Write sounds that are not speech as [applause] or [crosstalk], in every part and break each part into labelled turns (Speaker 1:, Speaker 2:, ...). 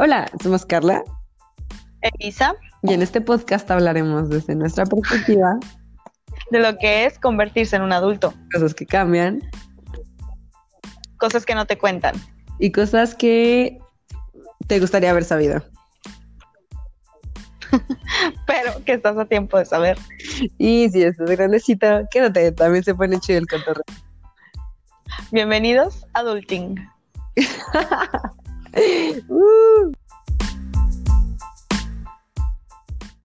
Speaker 1: Hola, somos Carla
Speaker 2: Elisa,
Speaker 1: y en este podcast hablaremos desde nuestra perspectiva
Speaker 2: de lo que es convertirse en un adulto,
Speaker 1: cosas que cambian
Speaker 2: cosas que no te cuentan.
Speaker 1: y cosas que te gustaría haber sabido. [laughs]
Speaker 2: pero que estás a tiempo de saber.
Speaker 1: Y si estás grandecito, quédate, también se pone chido el cotorreo.
Speaker 2: Bienvenidos a Adulting. [laughs]
Speaker 1: Uh,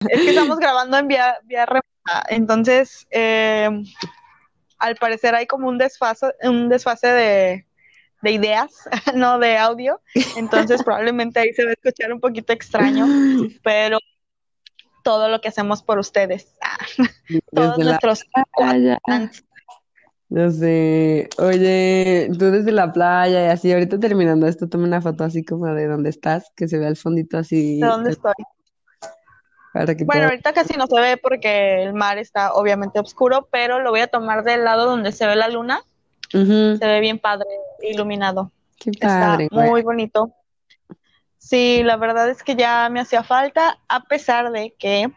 Speaker 2: Es que estamos grabando en vía, vía remota, entonces eh, al parecer hay como un desfase, un desfase de, de ideas, [laughs] no de audio, entonces probablemente ahí se va a escuchar un poquito extraño, pero todo lo que hacemos por ustedes, [laughs] ah, todos
Speaker 1: desde
Speaker 2: nuestros
Speaker 1: playa. No sé, oye, tú desde la playa y así, ahorita terminando esto, toma una foto así como de donde estás, que se vea el fondito así,
Speaker 2: ¿De dónde estoy?
Speaker 1: Para que
Speaker 2: Bueno,
Speaker 1: todo-
Speaker 2: ahorita casi no se ve porque el mar está obviamente oscuro, pero lo voy a tomar del lado donde se ve la luna. Se ve bien padre, iluminado.
Speaker 1: qué
Speaker 2: Está
Speaker 1: padre, güey.
Speaker 2: muy bonito. Sí, la verdad es que ya me hacía falta, a pesar de que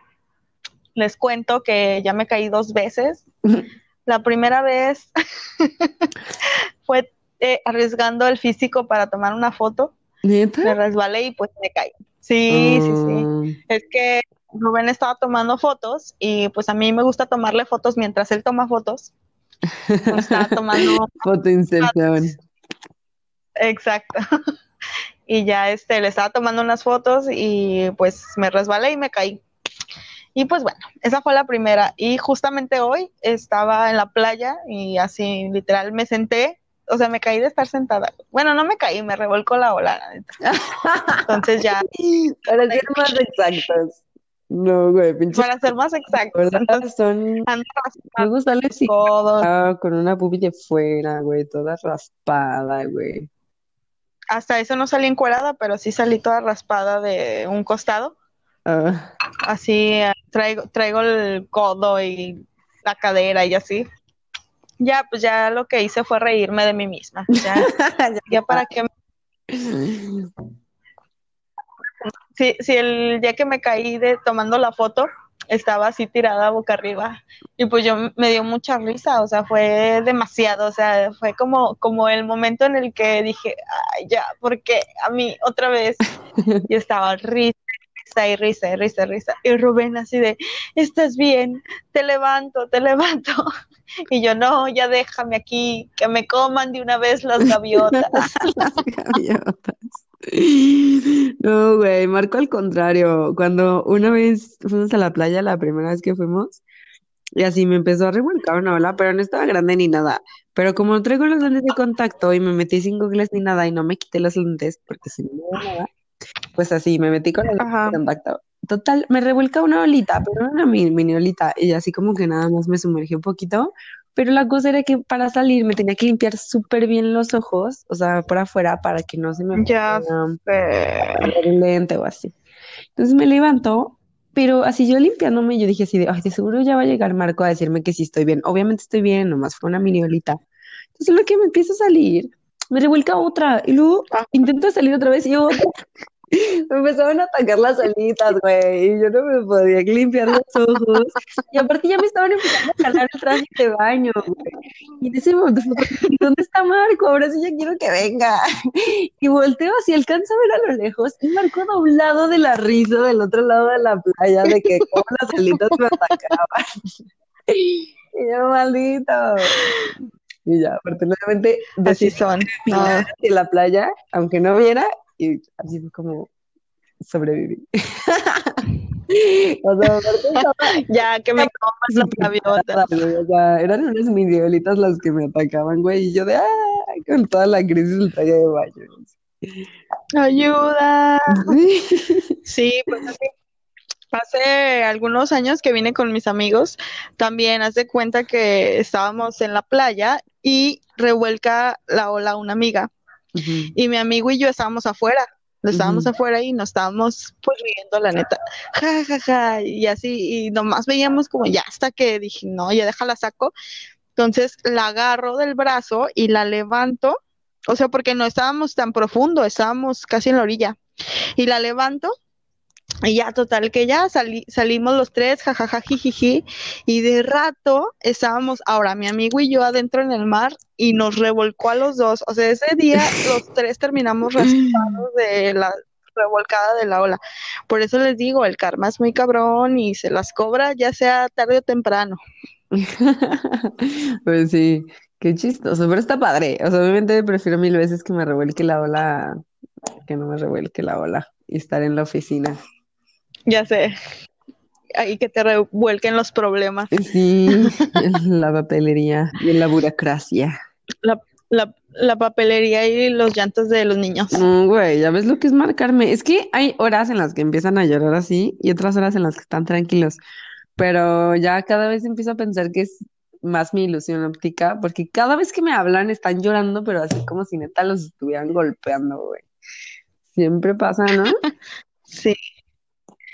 Speaker 2: les cuento que ya me caí dos veces. [laughs] La primera vez [laughs] fue eh, arriesgando el físico para tomar una foto. Me
Speaker 1: ¿Neta?
Speaker 2: resbalé y pues me caí. Sí, sí, sí.
Speaker 1: Mm,
Speaker 2: Es que Rubén estaba tomando fotos y pues a mí me gusta tomarle fotos mientras él toma fotos. Pues, estaba tomando, [laughs]
Speaker 1: Foto inserción.
Speaker 2: exacto. [laughs] Y ya este le estaba tomando unas fotos y pues me resbalé y me caí. Y pues bueno, esa fue la primera. Y justamente hoy estaba en la playa y así literal me senté, o sea, me caí de estar sentada. Bueno, no me caí, me revolcó la ola. [laughs] Entonces ya,
Speaker 1: Para ser más exactos. No, güey, pinche.
Speaker 2: para ser más exactos,
Speaker 1: Son. sale así,
Speaker 2: codos,
Speaker 1: ah, con una pupi de fuera, güey, toda raspada, güey.
Speaker 2: Hasta eso no salí encuerada, pero sí salí toda raspada de un costado.
Speaker 1: Ah,
Speaker 2: Así eh, traigo, traigo el codo y la cadera y así. Ya, pues ya lo que hice fue reírme de mí misma. Ya, [laughs] ya para que [laughs] si, si el día que me caí de tomando la foto estaba así tirada boca arriba. Y pues yo me dio mucha risa, o sea, fue demasiado, o sea, fue como, como el momento en el que dije, ay, ya, porque a mí otra vez [laughs] y estaba risa, risa y risa y risa y risa. Y Rubén así de, estás bien, te levanto, te levanto [laughs] y yo no, ya déjame aquí, que me coman de una vez las gaviotas. [laughs]
Speaker 1: las gaviotas. [laughs] No, güey, Marco al contrario. Cuando una vez fuimos a la playa, la primera vez que fuimos, y así me empezó a revolcar una ola, pero no estaba grande ni nada. Pero como no traigo los lentes de contacto y me metí sin googles ni nada y no me quité los lentes porque si no me veo nada, pues así me metí con los lentes
Speaker 2: Ajá.
Speaker 1: de contacto. Total, me revuelca una olita, pero no una mini, mini olita, y así como que nada más me sumergí un poquito. Pero la cosa era que para salir me tenía que limpiar súper bien los ojos, o sea, por afuera, para que no se me
Speaker 2: Ya
Speaker 1: un lente o así. Entonces me levanto, pero así yo limpiándome, yo dije así de, ay, de seguro ya va a llegar Marco a decirme que sí estoy bien. Obviamente estoy bien, nomás fue una mini olita. Entonces lo que me empieza a salir, me revuelca otra, y luego
Speaker 2: Ah.
Speaker 1: intento salir otra vez y otra. Me empezaban a atacar las olitas, güey, y yo no me podía limpiar los ojos. Y aparte ya me estaban empezando a jalar el traje de baño, güey. Y en ese momento ¿dónde está Marco? Ahora sí ya quiero que venga. Y volteo así, alcanzo a ver a lo lejos, y Marco doblado de la risa del otro lado de la playa, de que como las olitas me atacaban. Y yo, maldito. Y ya, afortunadamente decidí
Speaker 2: son. No,
Speaker 1: caminar hacia la playa, aunque no viera, y así fue como sobreviví. [laughs] O sea, [laughs]
Speaker 2: ya que me
Speaker 1: güey, o sea, eran unas mini olitas las que me atacaban, güey, y yo de, ah, con toda la crisis del traje de baño.
Speaker 2: Ayuda.
Speaker 1: Sí. [laughs]
Speaker 2: Sí, pues así. Hace algunos años que vine con mis amigos, también haz de cuenta que estábamos en la playa y revuelca la ola una amiga. Y mi amigo y yo estábamos afuera. Estábamos afuera y nos estábamos pues riendo, la neta. Ja, ja, ja. Y así, y nomás veíamos como ya hasta que dije, no, ya déjala saco. Entonces la agarro del brazo y la levanto. O sea, porque no estábamos tan profundo, estábamos casi en la orilla. Y la levanto y ya, total, que ya salimos los tres, jajaja, jijiji, y de rato estábamos, ahora mi amigo y yo adentro en el mar, y nos revolcó a los dos. O sea, ese día [laughs] los tres terminamos raspados de la revolcada de la ola. Por eso les digo, el karma es muy cabrón y se las cobra ya sea tarde o temprano. [laughs]
Speaker 1: Pues sí, qué chistoso, pero está padre. O sea, obviamente prefiero mil veces que me revuelque la ola que no me revuelque la ola y estar en la oficina.
Speaker 2: Ya sé. Ahí que te revuelquen los problemas.
Speaker 1: Sí, en la papelería y en la burocracia.
Speaker 2: La, la, la papelería y los llantos de los niños.
Speaker 1: No, güey, ya ves lo que es marcarme. Es que hay horas en las que empiezan a llorar así y otras horas en las que están tranquilos. Pero ya cada vez empiezo a pensar que es más mi ilusión óptica, porque cada vez que me hablan están llorando, pero así como si neta los estuvieran golpeando, güey. Siempre pasa, ¿no? [laughs]
Speaker 2: Sí.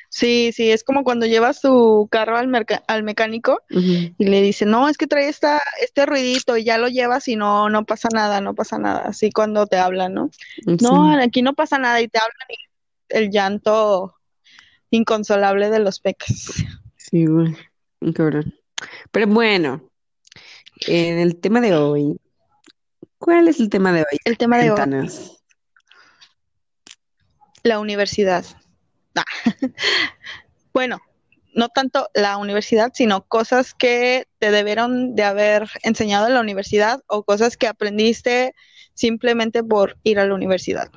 Speaker 2: Sí, sí, es como cuando llevas tu carro al, al mecánico y le dice, no, es que trae esta, este ruidito y ya lo llevas y no, no pasa nada, no pasa nada. Así cuando te hablan, ¿no? No, aquí no pasa nada y te hablan y el llanto inconsolable de los peques.
Speaker 1: Sí, güey, cabrón. Pero bueno, en el tema de hoy, ¿cuál es el tema de hoy?
Speaker 2: El tema de hoy. La universidad. [laughs] Bueno, no tanto la universidad, sino cosas que te debieron de haber enseñado en la universidad o cosas que aprendiste simplemente por ir a la universidad.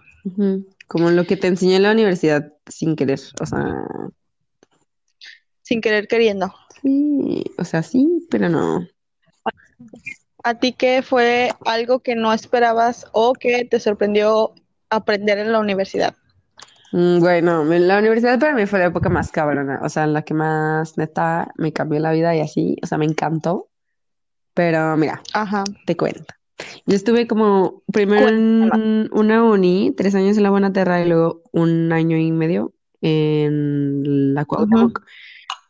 Speaker 1: Como lo que te enseñó en la universidad sin querer, o sea...
Speaker 2: Sin querer queriendo.
Speaker 1: Sí, o sea, sí, pero no.
Speaker 2: ¿A ti qué fue algo que no esperabas o que te sorprendió aprender en la universidad?
Speaker 1: Mm, bueno, la universidad para mí fue la época más cabrona, o sea, en la que más neta me cambió la vida y así, o sea, me encantó. Pero mira,
Speaker 2: Ajá.
Speaker 1: te cuento. Yo estuve como primero en una uni, tres años en la Buenaterra y luego un año y medio en la Cuauhtémoc.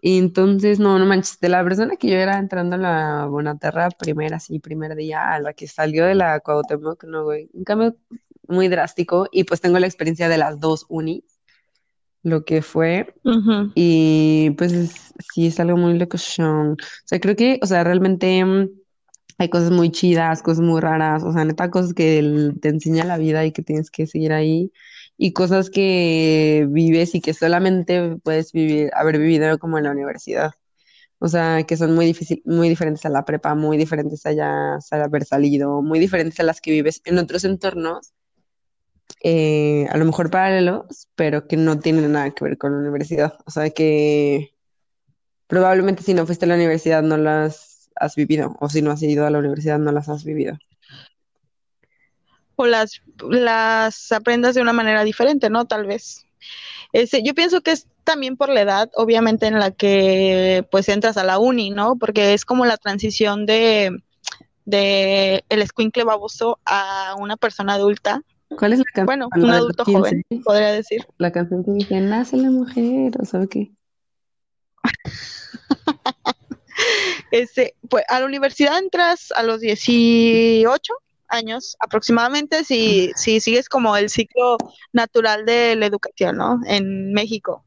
Speaker 1: Y entonces, no, no manches, de la persona que yo era entrando a la Buenaterra primera, sí, primer día, a la que salió de la Cuauhtémoc, no, güey, un cambio muy drástico y pues tengo la experiencia de las dos unis, lo que fue, y pues sí es algo muy locochón. O sea, creo que, o sea, realmente mm, hay cosas muy chidas, cosas muy raras, o sea, neta, cosas que te enseña la vida y que tienes que seguir ahí. Y cosas que vives y que solamente puedes vivir, haber vivido como en la universidad. O sea, que son muy difícil, muy diferentes a la prepa, muy diferentes a ya haber salido, muy diferentes a las que vives en otros entornos, eh, a lo mejor paralelos, pero que no tienen nada que ver con la universidad. O sea, que probablemente si no fuiste a la universidad no las has vivido, o si no has ido a la universidad no las has vivido
Speaker 2: o las, las aprendas de una manera diferente, ¿no? Tal vez. Este, yo pienso que es también por la edad, obviamente, en la que pues entras a la uni, ¿no? Porque es como la transición de, de el escuincle baboso a una persona adulta.
Speaker 1: ¿Cuál es la canción?
Speaker 2: Bueno, un adulto joven, podría decir.
Speaker 1: La canción que dice, nace la mujer, o sabe qué. [laughs]
Speaker 2: este, pues a la universidad entras a los 18, años aproximadamente si, si sigues como el ciclo natural de la educación, ¿no? En México,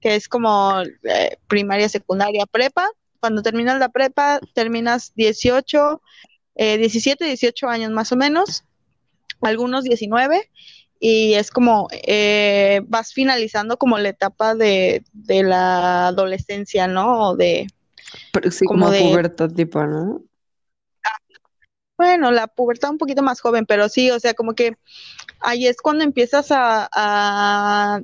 Speaker 2: que es como eh, primaria, secundaria, prepa. Cuando terminas la prepa, terminas 18, 17, 18 años más o menos, algunos 19, y es como eh, vas finalizando como la etapa de, de la adolescencia, ¿no? O de...
Speaker 1: sí, como, de, pubertad tipo, ¿no?
Speaker 2: Bueno, la pubertad un poquito más joven, pero sí, o sea, como que ahí es cuando empiezas a,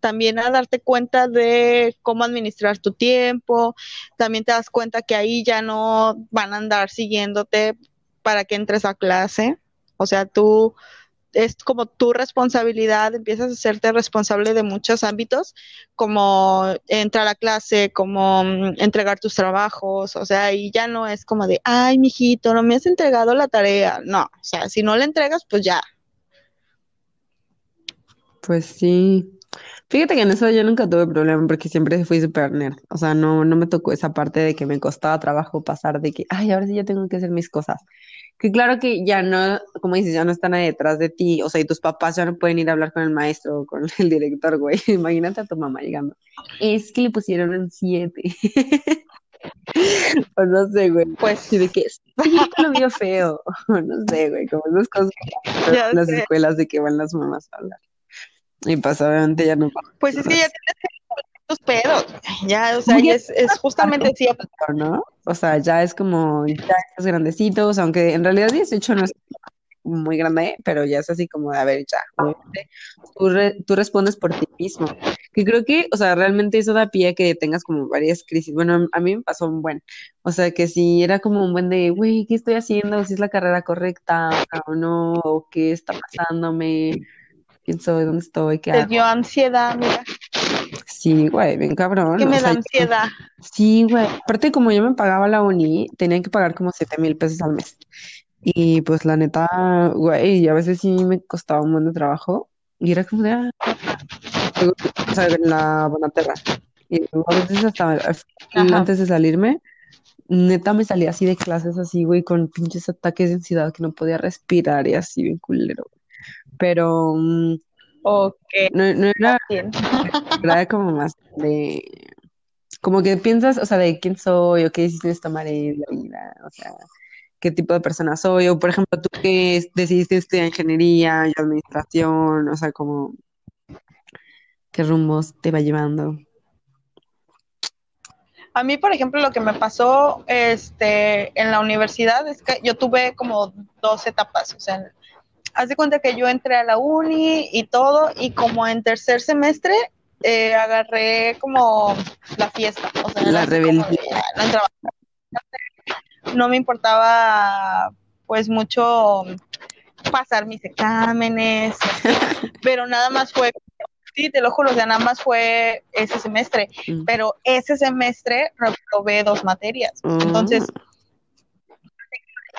Speaker 2: también a darte cuenta de cómo administrar tu tiempo, también te das cuenta que ahí ya no van a andar siguiéndote para que entres a clase, o sea, tú es como tu responsabilidad, empiezas a hacerte responsable de muchos ámbitos, como entrar a clase, como mm, entregar tus trabajos, o sea, y ya no es como de, ay, mijito, no me has entregado la tarea, no, o sea, si no la entregas, pues ya.
Speaker 1: Pues sí, Fíjate que en eso yo nunca tuve problema porque siempre fui súper nerd. O sea, no, no me tocó esa parte de que me costaba trabajo pasar de que, ay, ahora sí ya tengo que hacer mis cosas. Que claro que ya no, como dices, ya no están ahí detrás de ti. O sea, y tus papás ya no pueden ir a hablar con el maestro o con [laughs] el director, güey. [laughs] Imagínate a tu mamá llegando. Es que le pusieron un 7. [laughs] O no sé, güey.
Speaker 2: Pues,
Speaker 1: Sí, de que lo vio feo. O no sé, güey. Como esas cosas que
Speaker 2: Ya
Speaker 1: en las
Speaker 2: sé.
Speaker 1: escuelas de que van las mamás a hablar. Y pues obviamente ya no
Speaker 2: pues es que ya tienes que tus pedos. Ya, o sea, ya es, es [laughs] justamente cierto.
Speaker 1: ¿no? O sea, ya es como, ya estás grandecito, o sea, aunque en realidad 18 no es muy grande, pero ya es así como, de, a ver, ya, obviamente, tú, re- tú respondes por ti mismo. Que creo que, o sea, realmente eso da pie a que tengas como varias crisis. Bueno, a mí me pasó un buen. O sea, que si era como un buen de, güey, ¿qué estoy haciendo? Si es la carrera correcta o no, o qué está pasándome, quién soy, dónde estoy, qué
Speaker 2: Te
Speaker 1: hago.
Speaker 2: dio ansiedad, mira,
Speaker 1: Sí, güey, bien cabrón.
Speaker 2: que
Speaker 1: o
Speaker 2: me
Speaker 1: sea,
Speaker 2: da
Speaker 1: yo-
Speaker 2: ansiedad.
Speaker 1: Sí, güey. Aparte, como yo me pagaba la uni, tenía que pagar como siete mil pesos al mes. Y pues la neta, güey, a veces sí me costaba un buen de trabajo. Y era como de, ah, o sea, en la Bonaterra. Y luego a veces hasta
Speaker 2: Ajá.
Speaker 1: antes de salirme, neta me salía así de clases así, güey, con pinches ataques de ansiedad que no podía respirar y así, bien culero. Pero mm,
Speaker 2: Ok,
Speaker 1: no, no era, era como más de, como que piensas, o sea, de quién soy o qué decisiones tomaré en la vida, o sea, qué tipo de persona soy, o por ejemplo, tú que decidiste estudiar ingeniería y administración, o sea, como qué rumbos te va llevando.
Speaker 2: A mí, por ejemplo, lo que me pasó este, en la universidad es que yo tuve como dos etapas. O sea, haz de cuenta que yo entré a la uni y todo, y como en tercer semestre eh, agarré como la fiesta. O sea,
Speaker 1: La rebeldía.
Speaker 2: "Ah, no entraba a clase". No me importaba, pues, mucho pasar mis exámenes, [laughs] pero nada más fue, sí, te lo juro, o sea, nada más fue ese semestre
Speaker 1: Mm.
Speaker 2: pero ese semestre reprobé dos materias. Entonces,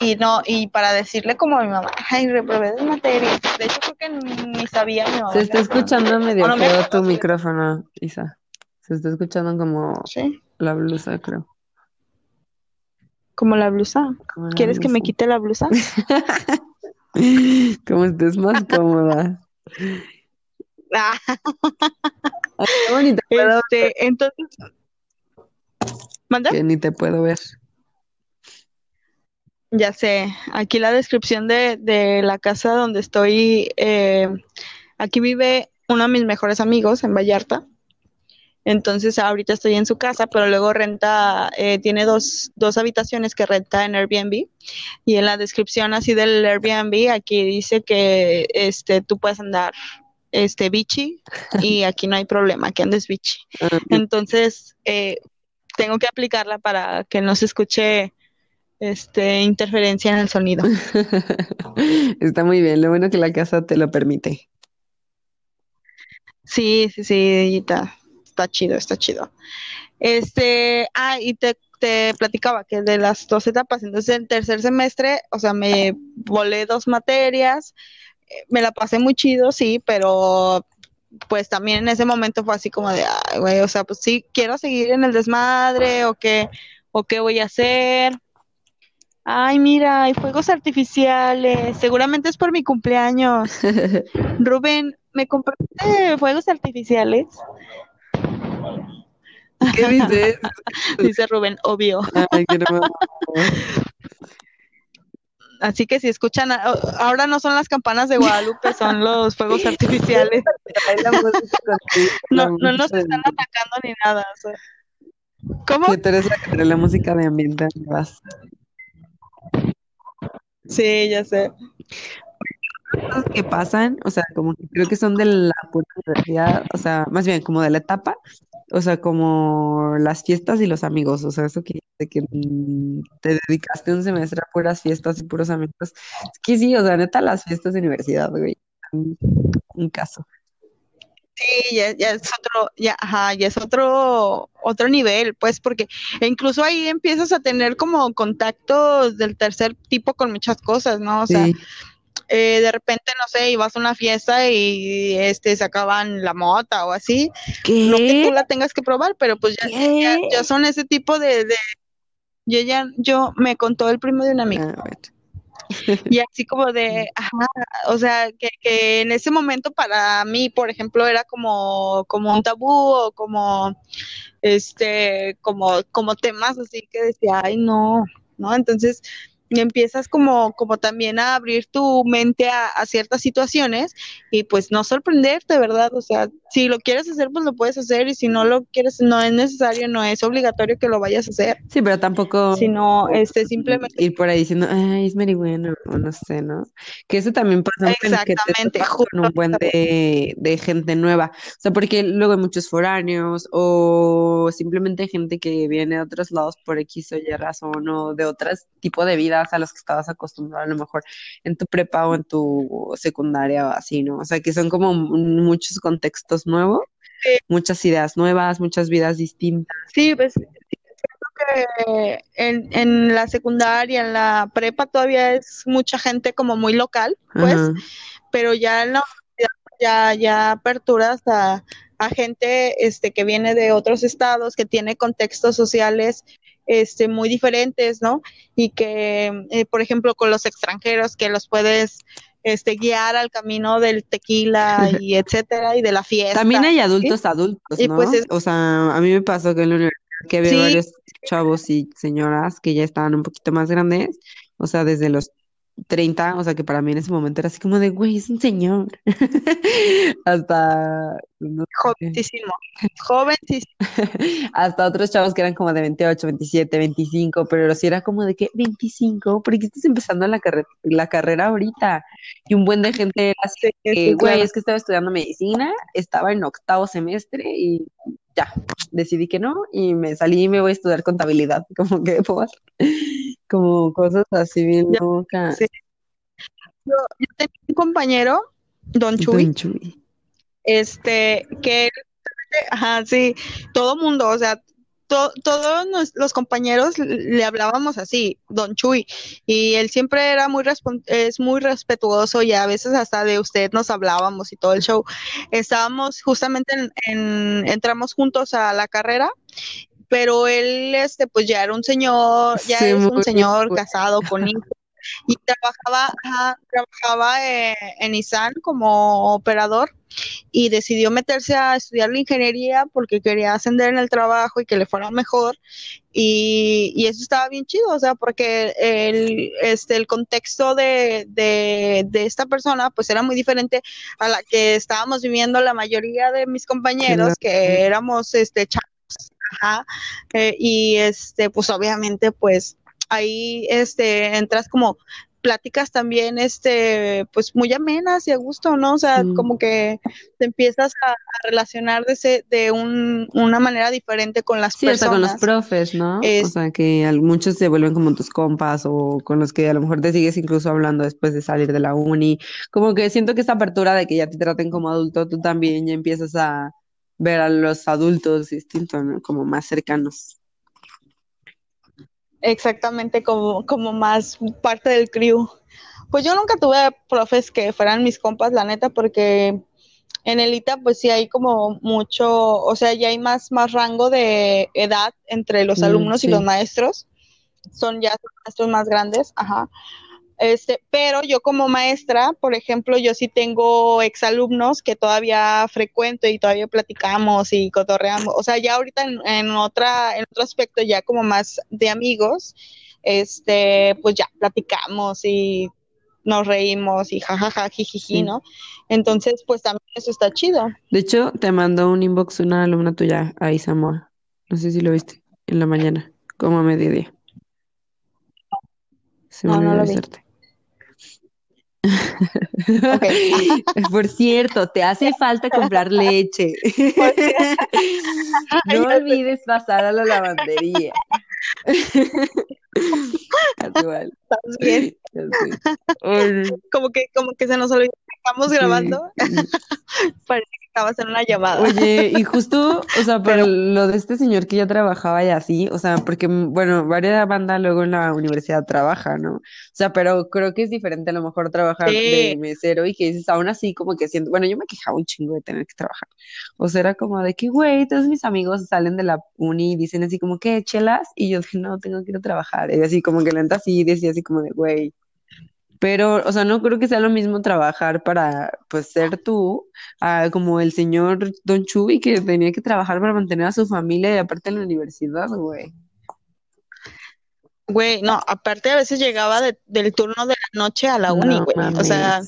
Speaker 2: y no, y para decirle como a mi mamá, ay, reprobé dos materias. De hecho, creo que ni sabía mi mamá.
Speaker 1: Se está escuchando medio
Speaker 2: no
Speaker 1: feo tu micrófono, Isa. Se está escuchando como
Speaker 2: Sí,
Speaker 1: la blusa, creo.
Speaker 2: como la blusa.
Speaker 1: Como la
Speaker 2: ¿Quieres que me quite la blusa? [laughs]
Speaker 1: Como estés más cómoda.
Speaker 2: Ah,
Speaker 1: Ay, qué bonito, puedo
Speaker 2: este, entonces, ¿manda?
Speaker 1: que ni te puedo ver.
Speaker 2: Ya sé, aquí la descripción de, de la casa donde estoy, eh, aquí vive uno de mis mejores amigos en Vallarta. Entonces ahorita estoy en su casa, pero luego renta, eh, tiene dos, dos habitaciones que renta en Airbnb. Y en la descripción así del Airbnb, aquí dice que este, tú puedes andar este bichi y [laughs] aquí no hay problema, que andes bichi.
Speaker 1: Ah,
Speaker 2: Entonces, eh, tengo que aplicarla para que no se escuche este, interferencia en el sonido. [laughs]
Speaker 1: Está muy bien, lo bueno que la casa te lo permite.
Speaker 2: Sí, sí, sí, está, está chido, está chido. Este, ah, y te, te platicaba que de las dos etapas, entonces el tercer semestre, o sea, me volé dos materias, eh, me la pasé muy chido, sí, pero pues también en ese momento fue así como de, ay, güey, o sea, pues sí, quiero seguir en el desmadre, o qué, o qué voy a hacer. Ay, mira, hay fuegos artificiales, seguramente es por mi cumpleaños. [laughs] Rubén, ¿me compraste fuegos artificiales?
Speaker 1: ¿Qué dices? [laughs]
Speaker 2: Dice Rubén, obvio.
Speaker 1: Ay, qué hermoso. [laughs]
Speaker 2: Así que si escuchan, ahora no son las campanas de Guadalupe, son los fuegos artificiales. No, no nos están atacando ni nada. o sea. ¿Cómo?
Speaker 1: Que tú eres la que trae la música de ambiente. vas.
Speaker 2: Sí, ya sé.
Speaker 1: Cosas que pasan, o sea, como creo que son de la pura universidad, o sea, más bien como de la etapa, o sea, como las fiestas y los amigos, o sea, eso que, de que mm, te dedicaste un semestre a puras fiestas y puros amigos. Es que sí, o sea, neta, las fiestas de universidad, güey, un caso.
Speaker 2: Sí, ya, ya es otro, ya, ajá, ya es otro, otro nivel, pues, porque incluso ahí empiezas a tener como contactos del tercer tipo con muchas cosas, ¿no? O sea,
Speaker 1: Sí,
Speaker 2: eh, de repente, no sé, ibas a una fiesta y este sacaban la mota o así.
Speaker 1: ¿Qué?
Speaker 2: No que tú la tengas que probar, pero pues ya, ya, ya son ese tipo de, de yo ya, yo me contó el primo de un amigo.
Speaker 1: Ah. [laughs]
Speaker 2: Y así como de, ajá, o sea, que, que en ese momento para mí, por ejemplo, era como, como un tabú o como, este, como, como temas así que decía, ay, no, ¿no? Entonces, y empiezas como, como también a abrir tu mente a, a ciertas situaciones y pues no sorprenderte, ¿verdad? O sea, si lo quieres hacer, pues lo puedes hacer y si no lo quieres, no es necesario, no es obligatorio que lo vayas a hacer,
Speaker 1: Sí, pero tampoco
Speaker 2: sino este, simplemente
Speaker 1: ir por ahí diciendo, ay, es marihuana, o no sé, ¿no? Que eso también pasa en que te
Speaker 2: Exactamente,
Speaker 1: con un buen de, de gente nueva. O sea, porque luego hay muchos foráneos o simplemente gente que viene de otros lados por X o Y razón o de otros tipo de vidas a los que estabas acostumbrado a lo mejor en tu prepa o en tu secundaria o así, ¿no? O sea, que son como muchos contextos nuevos,
Speaker 2: Sí.
Speaker 1: muchas ideas nuevas, muchas vidas distintas.
Speaker 2: Sí, pues que en, en la secundaria, en la prepa todavía es mucha gente como muy local, pues,
Speaker 1: Ajá.
Speaker 2: pero ya en la universidad ya, ya aperturas a, a gente este, que viene de otros estados, que tiene contextos sociales este, muy diferentes, ¿no? Y que, eh, por ejemplo, con los extranjeros, que los puedes este, guiar al camino del tequila [laughs] y etcétera, y de la fiesta.
Speaker 1: También hay
Speaker 2: ¿sí?
Speaker 1: adultos adultos,
Speaker 2: Y
Speaker 1: ¿no?
Speaker 2: pues es-
Speaker 1: O sea, a mí me pasó que en la universidad que había
Speaker 2: Sí.
Speaker 1: varios chavos y señoras que ya estaban un poquito más grandes, o sea, desde los 30, o sea, que para mí en ese momento era así como de, güey, es un señor. [laughs] Hasta, no
Speaker 2: Jovencísimo, jovencísimo. [laughs]
Speaker 1: hasta otros chavos que eran como de 28, 27, 25, pero sí era como de que 25, ¿por qué estás empezando la carrera, la carrera ahorita? Y un buen de gente era así
Speaker 2: Sí,
Speaker 1: que,
Speaker 2: sí,
Speaker 1: güey,
Speaker 2: claro.
Speaker 1: es que estaba estudiando medicina, estaba en octavo semestre y ya, decidí que no y me salí y me voy a estudiar contabilidad, [laughs] como que por, como cosas así bien locas.
Speaker 2: sí. Yo, yo tenía un compañero, Don Chuy,
Speaker 1: Don Chuy.
Speaker 2: este, que, ajá, sí, todo mundo, o sea, to- todos nos- los compañeros le hablábamos así, Don Chuy, y él siempre era muy, es muy respetuoso y a veces hasta de usted nos hablábamos y todo el show. Estábamos justamente en, en- entramos juntos a la carrera, pero él, este, pues ya era un señor, ya
Speaker 1: Sí,
Speaker 2: es un señor casado con hijos y trabajaba, ajá, trabajaba eh, en Nissan como operador y decidió meterse a estudiar la ingeniería porque quería ascender en el trabajo y que le fuera mejor y, y eso estaba bien chido, o sea, porque el, este, el contexto de, de, de esta persona pues era muy diferente a la que estábamos viviendo la mayoría de mis compañeros, que éramos este chavos, ajá, eh, y este, pues obviamente pues ahí este entras como pláticas también este pues muy amenas y a gusto, ¿no? O sea,
Speaker 1: Mm.
Speaker 2: como que te empiezas a, a relacionar de ese, de un, una manera diferente con las
Speaker 1: Sí, hasta con los
Speaker 2: personas.
Speaker 1: profes, ¿no? O sea, que muchos se vuelven como tus compas o con los que a lo mejor te sigues incluso hablando después de salir de la uni. Como que siento que esta apertura de que ya te traten como adulto, tú también ya empiezas a ver a los adultos distintos, ¿no? Como más cercanos.
Speaker 2: Exactamente como, como más parte del crew. Pues yo nunca tuve profes que fueran mis compas, la neta, porque en el ITA pues sí hay como mucho, o sea, ya hay más, más rango de edad entre los
Speaker 1: Mm,
Speaker 2: alumnos y los maestros. Son ya maestros más grandes, ajá. Este, pero yo como maestra, por ejemplo, yo sí tengo exalumnos que todavía frecuento y todavía platicamos y cotorreamos. O sea, ya ahorita en, en otra, en otro aspecto, ya como más de amigos, este, pues ya platicamos y nos reímos y jajaja, jijiji,
Speaker 1: Sí.
Speaker 2: ¿no? Entonces, pues también eso está chido.
Speaker 1: De hecho, te mandó un inbox una alumna tuya, a Isamoa. No sé si lo viste en la mañana, como a mediodía. Se me
Speaker 2: No, lo vi. [laughs]
Speaker 1: Por cierto, te hace falta comprar leche. [laughs] No olvides pasar a la lavandería. [laughs]
Speaker 2: Como que, como que se nos olvidó estamos grabando, [laughs] parece que estabas en una llamada.
Speaker 1: Oye, y justo, o sea, pero lo de este señor que ya trabajaba y así, o sea, porque, bueno, varias bandas luego en la universidad trabaja, ¿no? O sea, pero creo que es diferente a lo mejor trabajar de mesero y que dices, aún así, como que siento, bueno, yo me quejaba un chingo de tener que trabajar. O sea, era como de que, güey, todos mis amigos salen de la uni y dicen así como, ¿qué, chelas? Y yo dije, no, tengo que ir a trabajar. Y así como que lenta así, decía así como de, güey, pero, o sea, no creo que sea lo mismo trabajar para, pues, ser tú, como el señor Don Chuy, que tenía que trabajar para mantener a su familia y aparte en la universidad, güey.
Speaker 2: Güey, no, aparte a veces llegaba del turno de la noche a la uni, güey. O sea,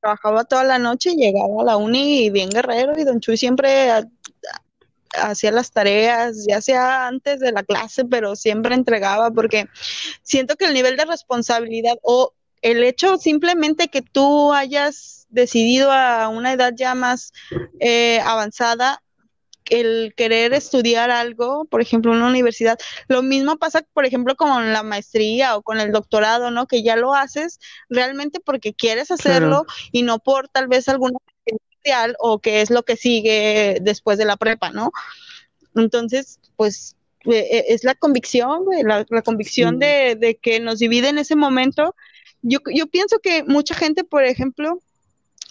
Speaker 2: trabajaba toda la noche y llegaba a la uni y bien guerrero y Don Chuy siempre hacía las tareas, ya sea antes de la clase, pero siempre entregaba porque siento que el nivel de responsabilidad o el hecho simplemente que tú hayas decidido a una edad ya más eh, avanzada el querer estudiar algo, por ejemplo, en una universidad. Lo mismo pasa, por ejemplo, con la maestría o con el doctorado, ¿no? Que ya lo haces realmente porque quieres hacerlo y no por tal vez alguna o qué es lo que sigue después de la prepa, ¿no? Entonces, pues e, e, es la convicción, la, convicción de, que nos divide en ese momento. Yo, yo pienso que mucha gente, por ejemplo,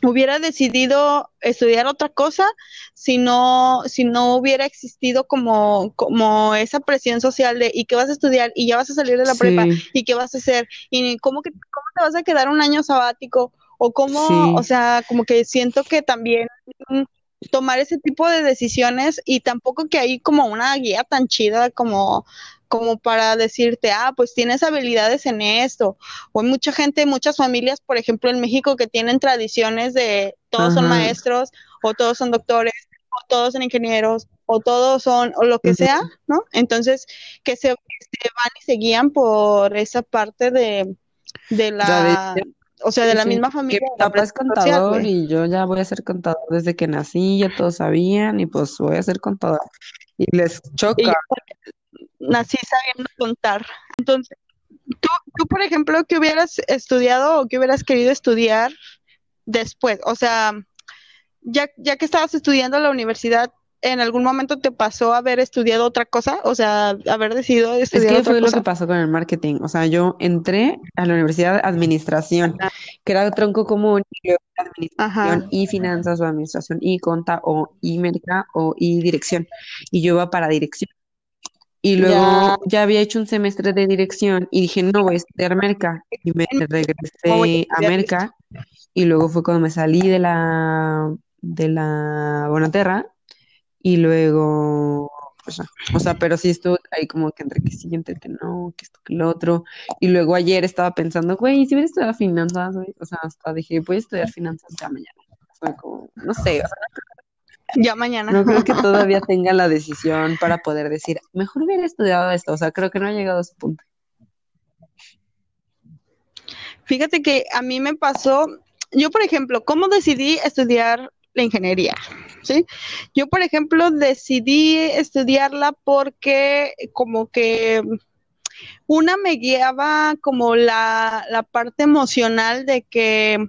Speaker 2: hubiera decidido estudiar otra cosa si no, si no hubiera existido como, como esa presión social de y qué vas a estudiar y ya vas a salir de la prepa y qué vas a hacer y cómo, que, cómo te vas a quedar un año sabático o cómo, o sea, como que siento que también tomar ese tipo de decisiones y tampoco que hay como una guía tan chida como como para decirte, ah, pues tienes habilidades en esto. O hay mucha gente, muchas familias, por ejemplo, en México que tienen tradiciones de todos son maestros, o todos son doctores, o todos son ingenieros, o todos son, o lo que sea, ¿no? Entonces, que se, van y se guían por esa parte de, de la o sea, de la misma familia.
Speaker 1: mi papá es contador y yo ya voy a ser contador desde que nací, ya todos sabían y pues voy a ser contador. Y les choca.
Speaker 2: nací sabiendo contar. Entonces, tú, tú, por ejemplo, ¿qué hubieras estudiado o qué hubieras querido estudiar después? O sea, ya, ya que estabas estudiando en la universidad, en algún momento te pasó haber estudiado otra cosa? O sea, haber decidido estudiar
Speaker 1: es que fue lo que pasó con el marketing. O sea, yo entré a la universidad de administración, que era tronco común, y administración y finanzas o administración y conta o y merca o y dirección. Y yo iba para dirección. Y luego ya. había hecho un semestre de dirección y dije, no, voy a estudiar merca. Y me regresé a merca. Y luego fue cuando me salí de la de la Bonaterra y luego, pues, o sea, pero sí estuvo ahí como que entre que sí, entre que no, que esto, que lo otro. Y luego ayer estaba pensando, güey, si hubiera estudiado finanzas, güey, o sea, hasta dije, voy a estudiar finanzas ya mañana. Fue como, no sé, o sea,
Speaker 2: ya mañana.
Speaker 1: No creo que [laughs] todavía tenga la decisión para poder decir, mejor hubiera estudiado esto. O sea, creo que no ha llegado a ese punto.
Speaker 2: Fíjate que a mí me pasó, yo por ejemplo, ¿cómo decidí estudiar la ingeniería, ¿sí? Yo, por ejemplo, decidí estudiarla porque como que una me guiaba como la, la parte emocional de que,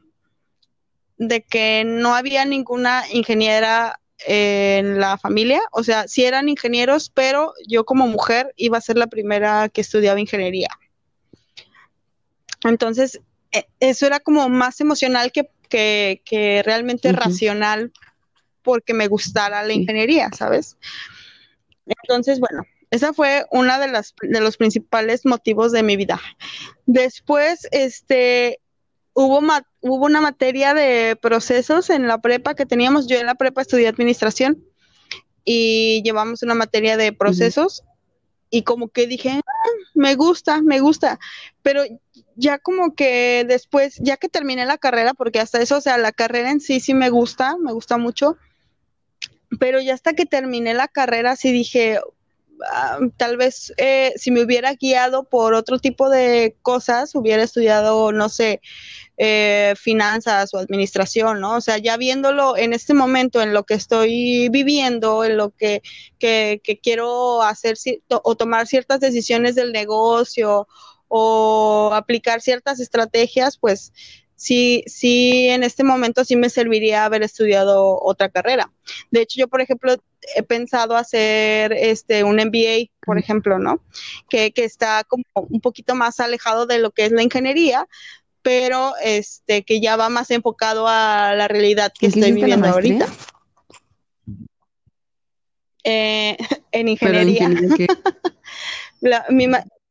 Speaker 2: de que no había ninguna ingeniera en la familia, o sea, sí eran ingenieros, pero yo como mujer iba a ser la primera que estudiaba ingeniería. Entonces, e, eso era como más emocional que que, realmente racional porque me gustara la ingeniería, ¿sabes? Entonces, bueno, esa fue una de las de los principales motivos de mi vida. Después, este, hubo hubo una materia de procesos en la prepa que teníamos. Yo en la prepa estudié administración y llevamos una materia de procesos y como que dije, ah, me gusta, me gusta, pero ya como que después, ya que terminé la carrera, porque hasta eso, o sea, la carrera en sí sí me gusta, me gusta mucho, pero ya hasta que terminé la carrera sí dije, ah, tal vez eh, si me hubiera guiado por otro tipo de cosas, hubiera estudiado, no sé, eh, finanzas o administración, ¿no? O sea, ya viéndolo en este momento, en lo que estoy viviendo, en lo que, que, que quiero hacer o tomar ciertas decisiones del negocio o aplicar ciertas estrategias, pues sí, sí, en este momento sí me serviría haber estudiado otra carrera. De hecho, yo, por ejemplo, he pensado hacer este un MBA, por ejemplo, ¿no? Que, que está como un poquito más alejado de lo que es la ingeniería, pero este que ya va más enfocado a la realidad que estoy viviendo ahorita. Eh, [laughs] en ingeniería. [laughs]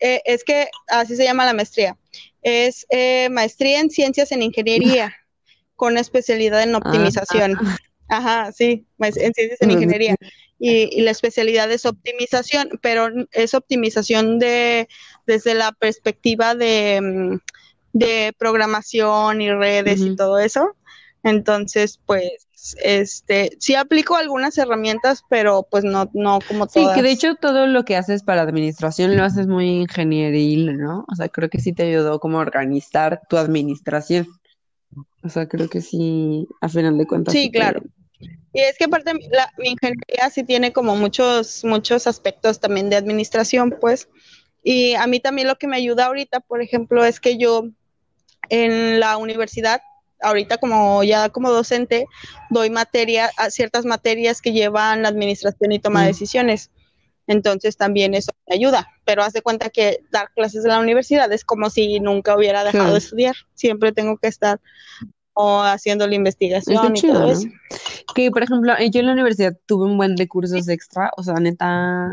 Speaker 2: Eh, es que así se llama la maestría. Es eh, maestría en ciencias en ingeniería [laughs] con especialidad en optimización. Ah. Ajá, sí, en ciencias en ingeniería. Y, la especialidad es optimización, pero es optimización de desde la perspectiva de, mm, de programación y redes y todo eso. Entonces, pues, este, sí aplico algunas herramientas, pero pues no, no como todas.
Speaker 1: Sí, que de hecho todo lo que haces para administración lo haces muy ingenieril, ¿no? O sea, creo que sí te ayudó como a organizar tu administración. O sea, creo que sí, a final de cuentas.
Speaker 2: Sí, claro. Y es que aparte la, mi ingeniería sí tiene como muchos, muchos aspectos también de administración, pues. Y a mí también lo que me ayuda ahorita, por ejemplo, es que yo en la universidad, ahorita como ya como docente, doy materia, a ciertas materias que llevan la administración y toma de decisiones. Entonces también eso me ayuda. Pero haz de cuenta que dar clases en la universidad es como si nunca hubiera dejado de estudiar. Siempre tengo que estar o haciendo la investigación y todo eso.
Speaker 1: Que por ejemplo, yo en la universidad tuve un buen de cursos extra, o sea, neta,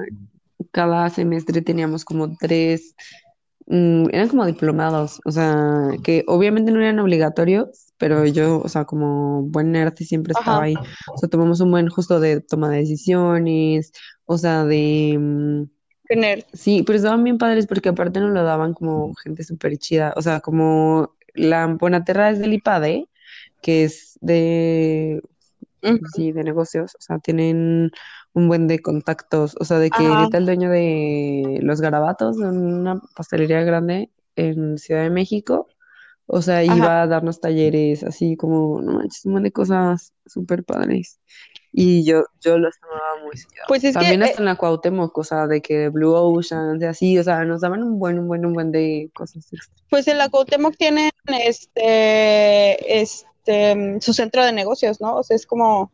Speaker 1: cada semestre teníamos como tres Mm, eran como diplomados, o sea, que obviamente no eran obligatorios, pero yo, o sea, como buen nerd siempre estaba ahí. O sea, tomamos un buen justo de toma de decisiones, o sea, de... Mm, sí, pero estaban bien padres porque aparte nos lo daban como gente súper chida, o sea, como la Bonaterra es del IPADE, que es de... Sí, de negocios, o sea, tienen un buen de contactos, o sea, de que ahorita el dueño de los garabatos, de una pastelería grande en Ciudad de México, o sea, iba a darnos talleres, así como, no manches, un montón de cosas súper padres. Y yo, yo los tomaba muy Pues es También hasta eh en la Cuauhtémoc, o sea, de que Blue Ocean, de así, o sea, nos daban un buen, un buen, un buen de cosas
Speaker 2: Pues en la Cuauhtémoc tienen este, este, su centro de negocios, ¿no? O sea, es como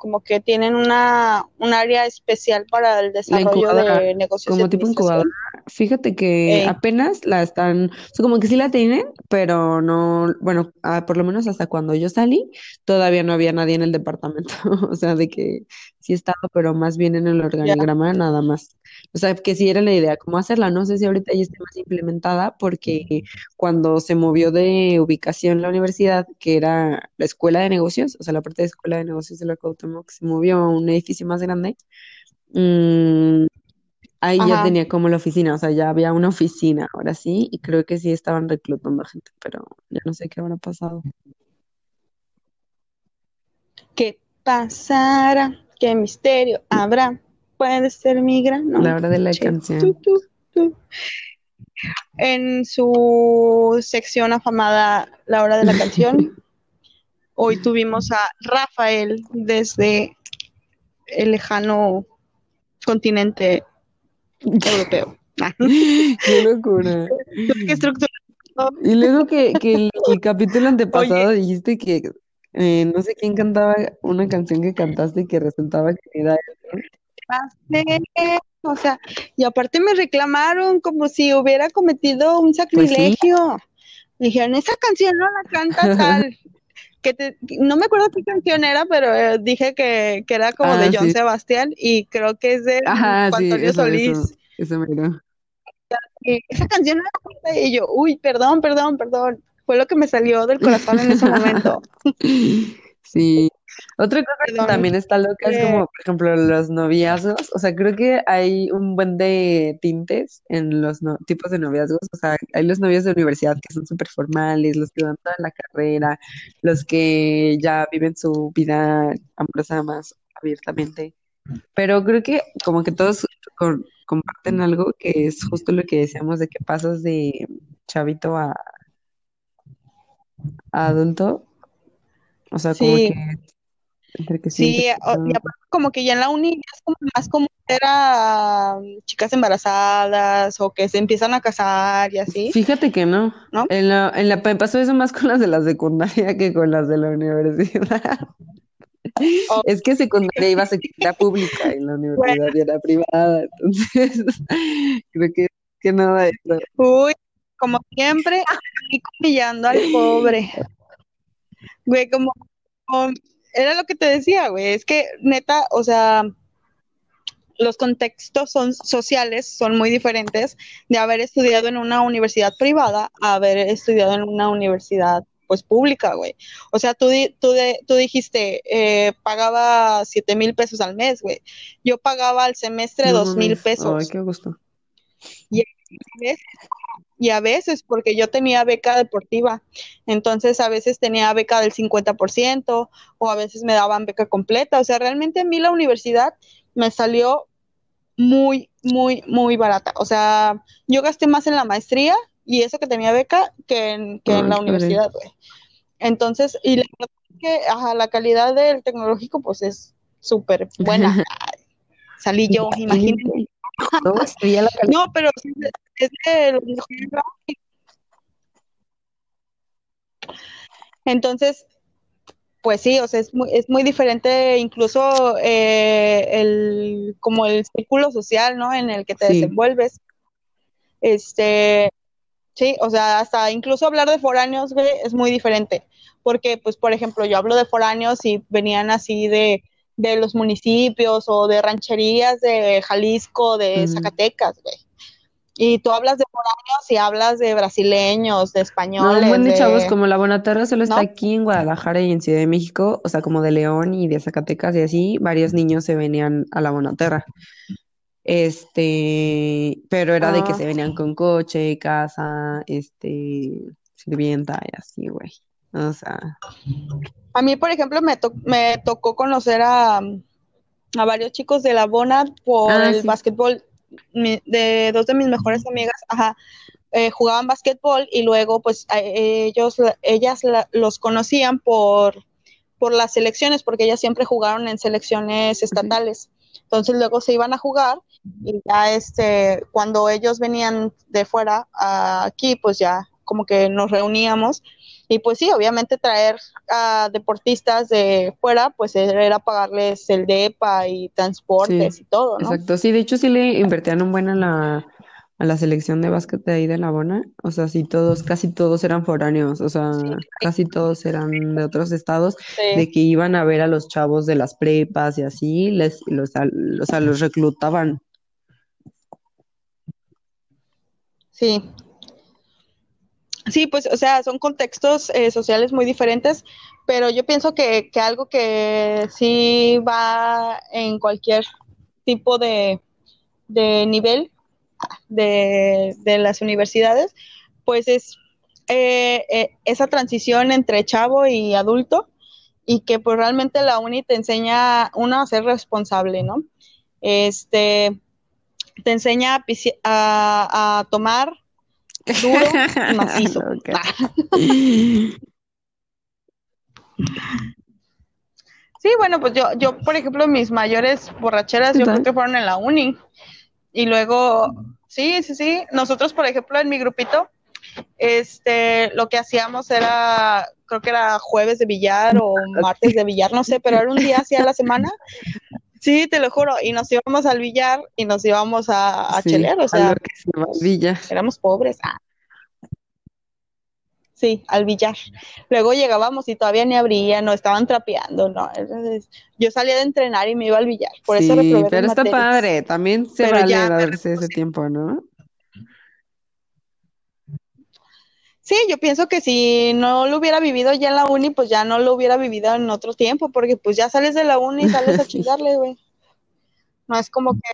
Speaker 2: como que tienen una, un área especial para el desarrollo de negocios.
Speaker 1: Como tipo incubadora. Fíjate que apenas la están, o sea, como que sí la tienen, pero no, bueno, ah, por lo menos hasta cuando yo salí, todavía no había nadie en el departamento. [laughs] o sea, de que sí estaba, pero más bien en el organigrama nada más. O sea, que sí era la idea, cómo hacerla. No sé si ahorita ya esté más implementada, porque cuando se movió de ubicación la universidad, que era la escuela de negocios, o sea, la parte de escuela de negocios de la Cuauhtémoc, se movió a un edificio más grande. Mm, ahí ya tenía como la oficina, o sea, ya había una oficina, ahora sí, y creo que sí estaban reclutando gente, pero ya no sé qué habrá pasado.
Speaker 2: ¿Qué pasará? ¿Qué misterio habrá? Puede ser mi gran
Speaker 1: La hora de la canción.
Speaker 2: En su sección afamada La hora de la canción, [laughs] hoy tuvimos a Rafael desde el lejano continente europeo. [laughs]
Speaker 1: Qué locura. Y luego que, que el, capítulo antepasado dijiste que eh, no sé quién cantaba una canción que cantaste y que resultaba que era
Speaker 2: o sea, y aparte me reclamaron como si hubiera cometido un pues sacrilegio. Dijeron, esa canción no la canta [laughs] tal. que no me acuerdo qué canción era, pero eh, dije que, era como de ah, John Sebastián y creo que es de Antonio Solís. esa canción no la canta y yo, uy, perdón, perdón, perdón. Fue lo que me salió del corazón en ese momento. [laughs]
Speaker 1: Sí, otra cosa que también está loca es como, por ejemplo, los noviazgos. O sea, creo que hay un buen de tintes en los tipos de noviazgos. O sea, hay los novios de universidad que son súper formales, los que van toda la carrera, los que ya viven su vida amorosa más abiertamente. Pero creo que como que todos comparten algo que es justo lo que decíamos de que pasas de chavito a, a adulto. O sea, como que
Speaker 2: sí, y aparte como que ya en la uni es como más común a chicas embarazadas o que se empiezan a casar y así.
Speaker 1: Fíjate que no.
Speaker 2: ¿No?
Speaker 1: En la, en la, me pasó eso más con las de la secundaria que con las de la universidad.
Speaker 2: Oh.
Speaker 1: Es que secundaria iba a secundaria pública y la universidad ya era privada, entonces [laughs] creo que, que nada de eso.
Speaker 2: Uy, como siempre, y humillando al pobre. [laughs] Güey, como, como- era lo que te decía, güey, es que neta, o sea, los contextos son sociales son muy diferentes de haber estudiado en una universidad privada a haber estudiado en una universidad pues pública, güey. O sea, tú, di- tú, de- tú dijiste, eh, pagaba siete mil pesos al mes, güey. Yo pagaba al semestre dos mil pesos.
Speaker 1: Ay, qué gusto.
Speaker 2: veces, y a veces porque yo tenía beca deportiva, entonces a veces tenía beca del 50% o a veces me daban beca completa, o sea, realmente a mí la universidad me salió muy, muy, muy barata, o sea, yo gasté más en la maestría y eso que tenía beca que en, que en la universidad, güey. Entonces, y la verdad es que ajá, la calidad del tecnológico pues es súper buena. [laughs] Salí yo, imagínate.
Speaker 1: No,
Speaker 2: pero sí es de-. Entonces, pues sí, o sea, es muy, es muy diferente incluso eh, el, como el círculo social, ¿no? En el que te
Speaker 1: Sí.
Speaker 2: desenvuelves. Este, sí, o sea, hasta incluso hablar de foráneos, güey, es muy diferente. Porque, pues, por ejemplo, yo hablo de foráneos y venían así de, de los municipios o de rancherías de Jalisco, de. Zacatecas, güey. Y tú hablas de foráneos y hablas de brasileños, de
Speaker 1: No,
Speaker 2: españoles,
Speaker 1: un buen de chavos, como la Bonaterra solo está
Speaker 2: ¿no?
Speaker 1: aquí en Guadalajara y en Ciudad de México, o sea, como de León y de Zacatecas y así, varios niños se venían a la Bonaterra. Este, pero era de que
Speaker 2: Ah.
Speaker 1: se venían con coche, casa, este, sirvienta y así, güey. O sea,
Speaker 2: A mí, por ejemplo, me, to- me tocó conocer a, a varios chicos de la Bona por
Speaker 1: Ah,
Speaker 2: el
Speaker 1: sí.
Speaker 2: básquetbol. Mi- de dos de mis mejores amigas, ajá, eh, jugaban básquetbol y luego, pues, ellos, ellas la- los conocían por, por las selecciones, porque ellas siempre jugaron en selecciones estatales. Entonces luego se iban a jugar y ya este, cuando ellos venían de fuera a aquí, pues ya como que nos reuníamos y pues sí, obviamente traer a deportistas de fuera, pues era pagarles el DEPA y transportes
Speaker 1: Sí,
Speaker 2: y todo, ¿no?
Speaker 1: exacto. Sí, de hecho sí le invertían un buen a la, a la selección de básquet de ahí de La Bona. O sea, sí todos, casi todos eran foráneos, o sea, casi todos eran de otros estados,
Speaker 2: Sí.
Speaker 1: de que iban a ver a los chavos de las prepas y así, les, los, o sea, los reclutaban.
Speaker 2: Sí. Sí, pues, o sea, son contextos eh, sociales muy diferentes, pero yo pienso que, que algo que sí va en cualquier tipo de, de nivel de, de las universidades, pues es eh, eh, esa transición entre chavo y adulto y que pues realmente la uni te enseña, uno, a ser responsable, ¿no? Este, te enseña a, a tomar duro y [laughs] macizo. Sí, bueno, pues yo, yo, por ejemplo, mis mayores borracheras, yo creo que fueron en la uni. Y luego, sí, sí, sí. Nosotros, por ejemplo, en mi grupito, este, lo que hacíamos era, creo que era jueves de billar o [laughs] martes de billar, no sé, pero era un día así a la semana. Sí, te lo juro. Y nos íbamos al billar y nos íbamos a, a
Speaker 1: Sí,
Speaker 2: chelear, o
Speaker 1: a
Speaker 2: sea,
Speaker 1: lo que se llama Villa.
Speaker 2: éramos pobres. Ah. Sí, al billar. Luego llegábamos y todavía ni abrían, no estaban trapeando, no. Entonces, yo salía de entrenar y me iba al billar. Por eso
Speaker 1: Sí,
Speaker 2: reprobé
Speaker 1: pero está
Speaker 2: materias.
Speaker 1: padre, también se
Speaker 2: Pero
Speaker 1: vale
Speaker 2: ya
Speaker 1: darse ese tiempo, ¿no?
Speaker 2: Sí, yo pienso que si no lo hubiera vivido ya en la uni, pues ya no lo hubiera vivido en otro tiempo, porque pues ya sales de la uni y sales a [laughs] chingarle, güey. No es como que,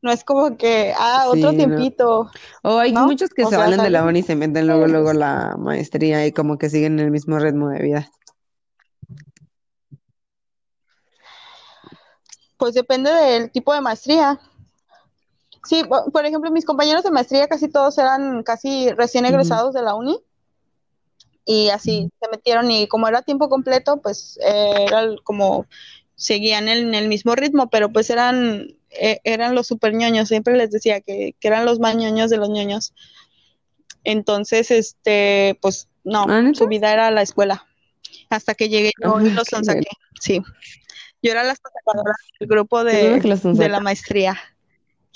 Speaker 2: no es como que, ah, otro
Speaker 1: Sí, no.
Speaker 2: tiempito.
Speaker 1: O hay
Speaker 2: ¿No?
Speaker 1: muchos que
Speaker 2: O
Speaker 1: se
Speaker 2: sea,
Speaker 1: valen de la
Speaker 2: salen-
Speaker 1: uni y se meten luego, luego la maestría y como que siguen el mismo ritmo de vida.
Speaker 2: Pues depende del tipo de maestría. Sí, po- por ejemplo, mis compañeros de maestría casi todos eran casi recién egresados de la uni y así se metieron y como era tiempo completo, pues eh, era como seguían en el mismo ritmo, pero pues eran eh, eran los super ñoños, siempre les decía que, que, eran los más ñoños de los ñoños. Entonces, este, pues no,
Speaker 1: ¿Ah,
Speaker 2: su vida era la escuela. Hasta que llegué yo y los saqué. Sí. Yo era la sacadora del grupo de, de la maestría.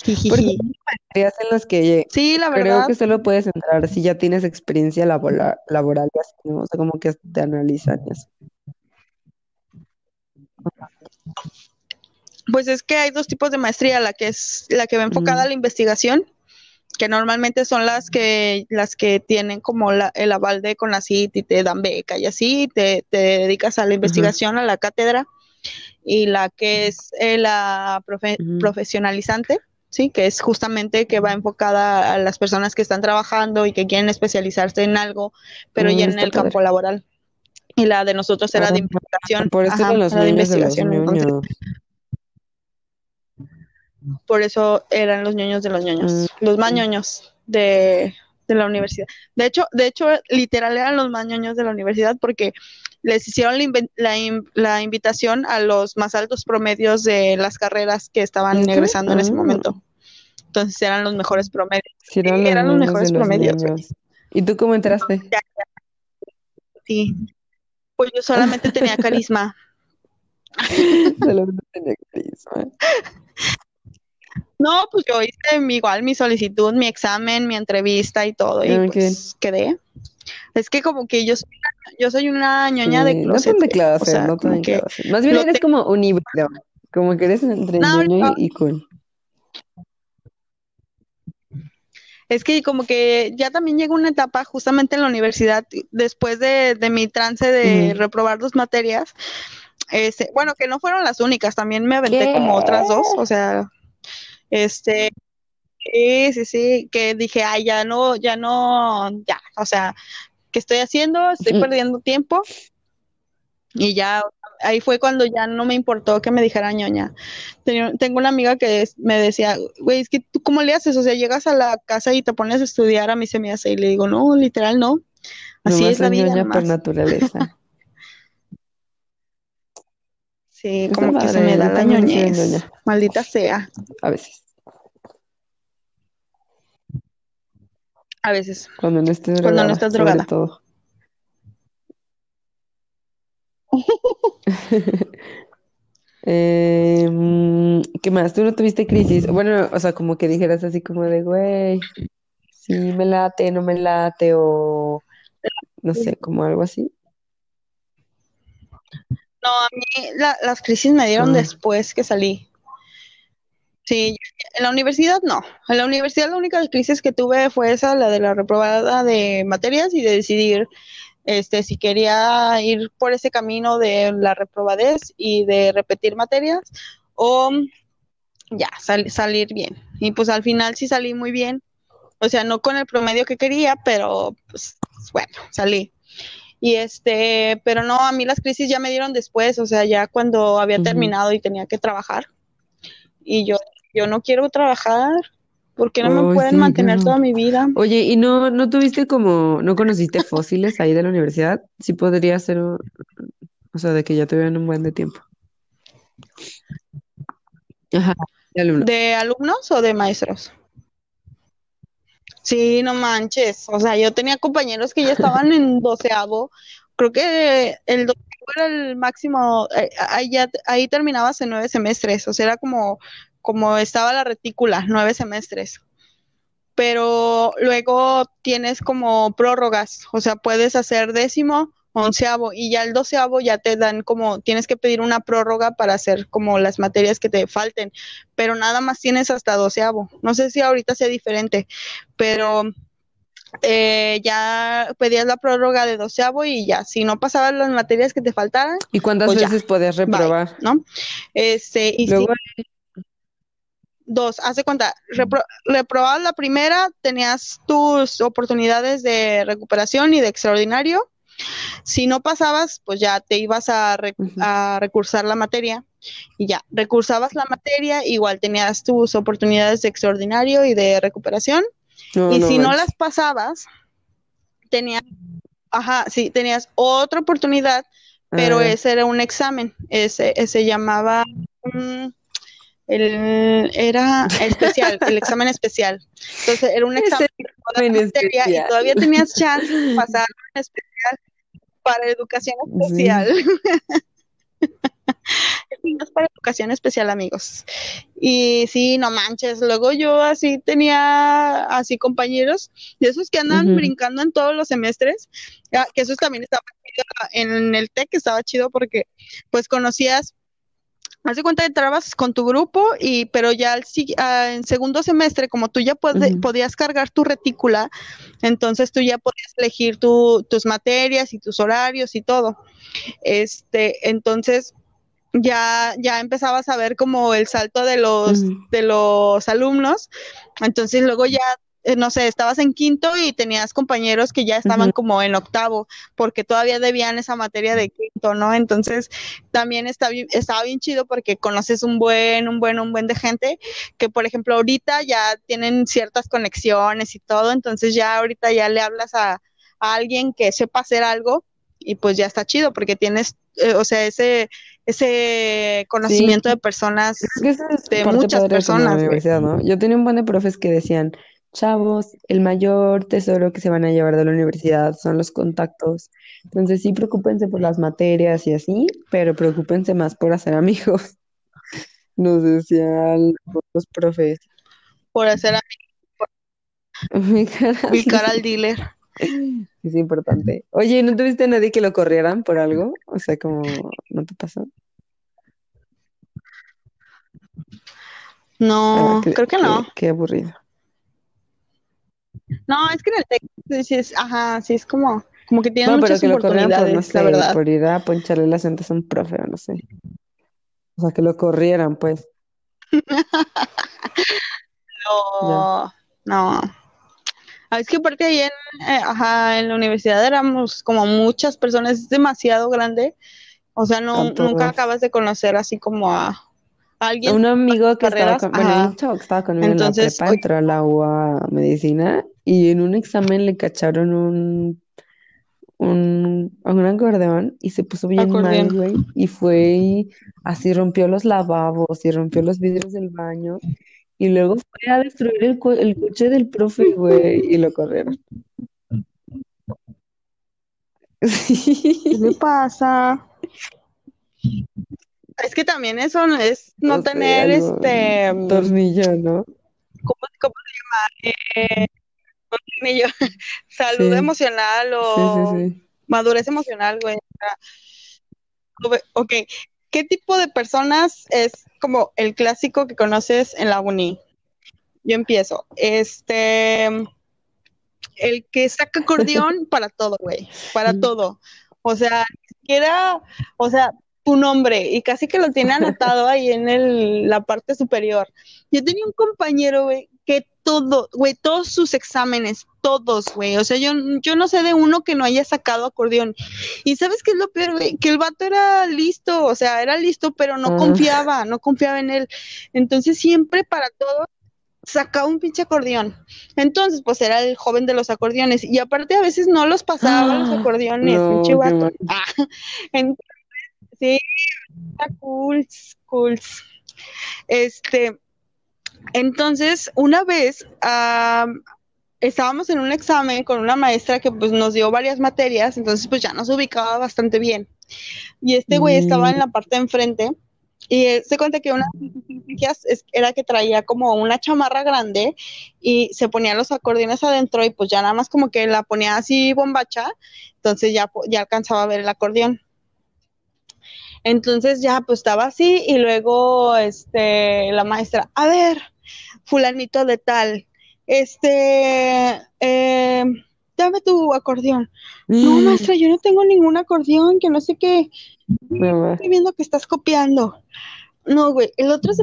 Speaker 1: Porque maestrías en las que
Speaker 2: sí, la verdad.
Speaker 1: creo que solo puedes entrar si ya tienes experiencia laboral, laboral ¿no? O sea, como que te analizan eso.
Speaker 2: Pues es que hay dos tipos de maestría, la que es la que va enfocada a la investigación, que normalmente son las que las que tienen como la, el aval de CONACYT y te dan beca y así, te, te dedicas a la investigación, a la cátedra, y la que es eh, la profesionalizante, sí, que es justamente que va enfocada a las personas que están trabajando y que quieren especializarse en algo, pero ya en el campo laboral. Y la de nosotros era de investigación.
Speaker 1: Por eso los de investigación.
Speaker 2: por eso eran los ñoños de los ñoños, mm. los más ñoños de, la universidad. De hecho, de hecho, literal eran los más ñoños de la universidad porque les hicieron la, invitación a los más altos promedios de las carreras que estaban egresando en ese ah. momento. Entonces eran los mejores promedios. eran, los mejores promedios.
Speaker 1: ¿Y tú cómo entraste?
Speaker 2: Sí. Pues yo solamente tenía [laughs] carisma. [laughs]
Speaker 1: solamente tenía carisma.
Speaker 2: No, pues yo hice igual mi solicitud, mi examen, mi entrevista y todo, y ah, pues quedé. Es que como que yo soy una, yo soy una ñoña de closet.
Speaker 1: No te o sea, no te Más bien eres como un híbrido, como que eres entre ñoño y cool.
Speaker 2: Es que como que ya también llegó una etapa justamente en la universidad, después de, mi trance de reprobar dos materias, este, bueno, que no fueron las únicas, también me aventé como otras dos, o sea, este, sí, sí, sí, que dije, ay, ya no, ya no, ya, o sea, ¿qué estoy haciendo? Estoy perdiendo tiempo. Y ya, ahí fue cuando ya no me importó que me dijera ñoña. tengo una amiga que me decía, güey, es que tú cómo le haces, o sea, llegas a la casa y te pones a estudiar, a mí se me hace, y le digo, no, literal no. Así es la vida.
Speaker 1: por naturaleza. [laughs]
Speaker 2: Sí, como que se me da la ñoñez. Maldita sea.
Speaker 1: A veces.
Speaker 2: A veces.
Speaker 1: Cuando no estés drogada.
Speaker 2: Cuando no estás drogada. Todo. [laughs]
Speaker 1: Em, ¿Qué más? ¿Tú no tuviste crisis? Bueno, o sea, como que dijeras así como de, güey, sí me late, no me late, o no sé, como algo así.
Speaker 2: No, a mí las crisis me dieron después que salí. Sí, en la universidad no. En la universidad la única crisis que tuve fue esa, la de la reprobada de materias y de decidir este si quería ir por ese camino de la reprobadez y de repetir materias o ya salir bien. Y pues al final sí salí muy bien. O sea, no con el promedio que quería, pero pues bueno, salí. Y este, pero no, a mí las crisis ya me dieron después, o sea, ya cuando había terminado y tenía que trabajar. Y yo, yo no quiero trabajar, porque no me pueden mantener toda mi vida.
Speaker 1: Oye, ¿y no, no tuviste como, no conociste fósiles ahí de la universidad? Sí podría ser, o sea, de que ya tuvieran un buen de tiempo.
Speaker 2: Ajá, de alumnos. ¿De alumnos o de maestros? Sí, no manches. O sea, yo tenía compañeros que ya estaban en [laughs] doceavo. Creo que el doceavo era el máximo. Eh, ahí, ya, ahí terminabas en nueve semestres. O sea, era como, como estaba la retícula, nueve semestres. Pero luego tienes como prórrogas. O sea, puedes hacer décimo onceavo y ya el doceavo ya te dan como, tienes que pedir una prórroga para hacer como las materias que te falten, pero nada más tienes hasta doceavo. No sé si ahorita sea diferente, pero eh, ya pedías la prórroga de doceavo y ya, si no pasabas las materias que te faltaran.
Speaker 1: ¿Y cuántas pues veces podías reprobar?
Speaker 2: ¿No? Este, y dos, hace cuenta, reprobabas la primera, tenías tus oportunidades de recuperación y de extraordinario, si no pasabas, pues ya te ibas a, recursar la materia y ya, recursabas la materia, igual tenías tus oportunidades de extraordinario y de recuperación. y si no las pasabas, tenías, ajá, sí, tenías otra oportunidad, pero ah. ese era un examen, ese, ese llamaba, el, era especial, el examen especial. Entonces era un examen, y todavía tenías chance de pasar un especial para educación especial. [laughs] es para educación especial, amigos. Y sí, no manches. Luego yo así tenía así compañeros de esos que andan brincando en todos los semestres, que eso también estaba en el TEC, estaba chido porque pues conocías Haz de cuenta que entrabas con tu grupo, y, pero ya al, ah, en segundo semestre, como tú ya podías cargar tu retícula, entonces tú ya podías elegir tus materias y tus horarios y todo. Este, entonces ya, ya empezabas a ver como el salto de los, de los alumnos. Entonces luego ya no sé, estabas en quinto y tenías compañeros que ya estaban como en octavo, porque todavía debían esa materia de quinto, ¿no? Entonces, también está bien, estaba bien chido porque conoces un buen, un buen, un buen de gente que, por ejemplo, ahorita ya tienen ciertas conexiones y todo, entonces ya ahorita ya le hablas a, alguien que sepa hacer algo y pues ya está chido porque tienes, eh, o sea, ese ese conocimiento de personas, de muchas personas.
Speaker 1: ¿no? Yo tenía un buen de profes que decían, chavos, el mayor tesoro que se van a llevar de la universidad son los contactos. Entonces sí, preocúpense por las materias y así, pero preocúpense más por hacer amigos. [laughs] Nos decían los profes.
Speaker 2: Por hacer amigos. Ubicar al dealer.
Speaker 1: Es importante. Oye, ¿no tuviste a nadie que lo corrieran por algo? O sea, como, ¿no te pasó?
Speaker 2: No, ah, creo que no.
Speaker 1: qué aburrido.
Speaker 2: No, es que en el texto sí es, ajá, sí es como, como que tienen muchas que oportunidades, por, no sé, la verdad.
Speaker 1: por ir a poncharle las antes a un profe, no sé. O sea, que lo corrieran, pues. [laughs]
Speaker 2: no, no. Ah, es que aparte ahí en, eh, ajá, en la universidad éramos como muchas personas, es demasiado grande. O sea, no, nunca acabas de conocer así como a alguien.
Speaker 1: Un amigo que estaba, con, bueno, un chavo que estaba conmigo Entonces, en la prepa, entró a la UA Medicina y en un examen le cacharon un, un, un acordeón y se puso bien mal, güey. Y fue y así rompió los lavabos y rompió los vidrios del baño. Y luego fue a destruir el, el coche del profe, güey, y lo corrieron.
Speaker 2: ¿Qué le [laughs] pasa? Es que también eso es no, tener este
Speaker 1: tornillo, ¿no?
Speaker 2: ¿Cómo, cómo se llama? Eh, [laughs] salud emocional o madurez emocional, güey. Ok, ¿qué tipo de personas es como el clásico que conoces en la uni? Yo empiezo. Este, el que saca acordeón [laughs] para todo, güey, para todo. O sea, ni siquiera, o sea, tu nombre y casi que lo tiene anotado ahí en el, la parte superior. Yo tenía un compañero, güey, todo, güey, todos sus exámenes, todos, güey, o sea, yo, yo no sé de uno que no haya sacado acordeón. Y sabes qué es lo peor, güey, que el vato era listo, o sea, era listo, pero no ah. confiaba, no confiaba en él. Entonces siempre para todo sacaba un pinche acordeón. Entonces, pues era el joven de los acordeones. Y aparte a veces no los pasaba los ah, acordeones, pinche vato. Ah, [laughs] entonces, Sí, cool, cool. Este, entonces, una vez estábamos en un examen con una maestra que pues nos dio varias materias, entonces pues ya nos ubicaba bastante bien. Y este güey estaba en la parte de enfrente y se cuenta que una era que traía como una chamarra grande y se ponía los acordeones adentro y pues ya nada más como que la ponía así bombacha, entonces ya, ya alcanzaba a ver el acordeón. Entonces ya pues estaba así y luego este la maestra, a ver, fulanito de tal, este, eh, dame tu acordeón. No, mm. maestra, yo no tengo ningún acordeón, que no sé qué. Estoy viendo que estás copiando. No, güey, el otro es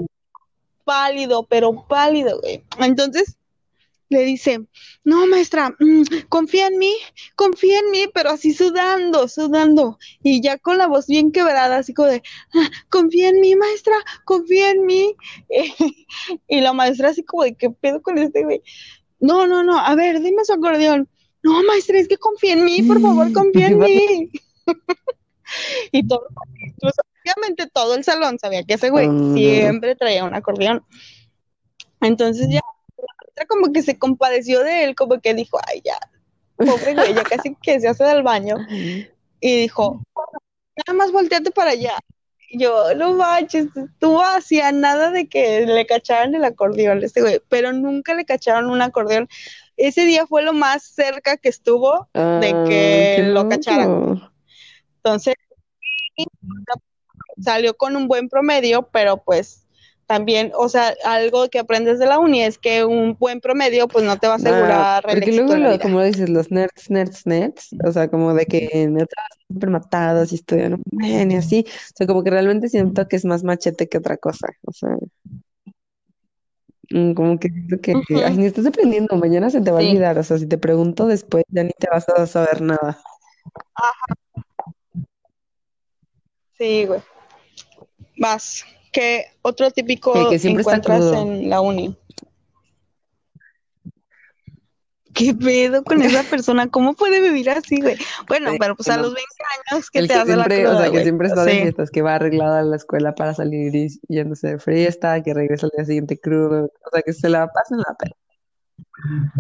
Speaker 2: pálido, pero pálido, güey. Entonces, le dice, no, maestra, mm, confía en mí, confía en mí, pero así sudando, sudando, y ya con la voz bien quebrada, así como de, ah, confía en mí, maestra, confía en mí. [laughs] y la maestra así como de, ¿qué pedo con este güey? No, no, no, a ver, dime su acordeón. No, maestra, es que confía en mí, por favor, confía en [laughs] mí. [laughs] y todos obviamente todo el salón sabía que ese güey
Speaker 1: Mm.
Speaker 2: siempre traía un acordeón. Entonces ya, como que se compadeció de él, como que dijo, ay, ya, pobre güey, ya casi que se hace del baño. Y dijo, nada más volteate para allá. Y Yo, no manches, estuvo hacia nada de que le cacharan el acordeón este güey, pero nunca le cacharon un acordeón. Ese día fue lo más cerca que estuvo de
Speaker 1: Ah,
Speaker 2: que lo cacharan. Entonces, salió con un buen promedio, pero pues también, o sea, algo que aprendes de la uni es que un buen promedio pues no te va a
Speaker 1: Ah,
Speaker 2: asegurar el
Speaker 1: porque luego, lo- como dices, los nerds, nerds, nerds, o sea, como de que neta súper matados y estudian un buen y así, o sea, como que realmente siento que es más machete que otra cosa, o sea, mm, como que siento que,
Speaker 2: Ujú.
Speaker 1: ay, ni estás aprendiendo, mañana se te va a olvidar, o sea, si te pregunto después ya ni te vas a saber nada.
Speaker 2: Sí, güey. Vas. ¿Qué otro típico
Speaker 1: Que- que siempre
Speaker 2: encuentras en la uni? ¿Qué pedo con esa persona? ¿Cómo puede vivir así, güey? Bueno, pero pues a los 20 años que
Speaker 1: El
Speaker 2: te
Speaker 1: que
Speaker 2: hace la
Speaker 1: siempre, o
Speaker 2: cruda,
Speaker 1: sea, que siempre está de
Speaker 2: Sí.
Speaker 1: fiestas, que va arreglada a la escuela para salir y yéndose de fiesta, que regresa al día siguiente crudo, o sea, que se la pasa en la pena.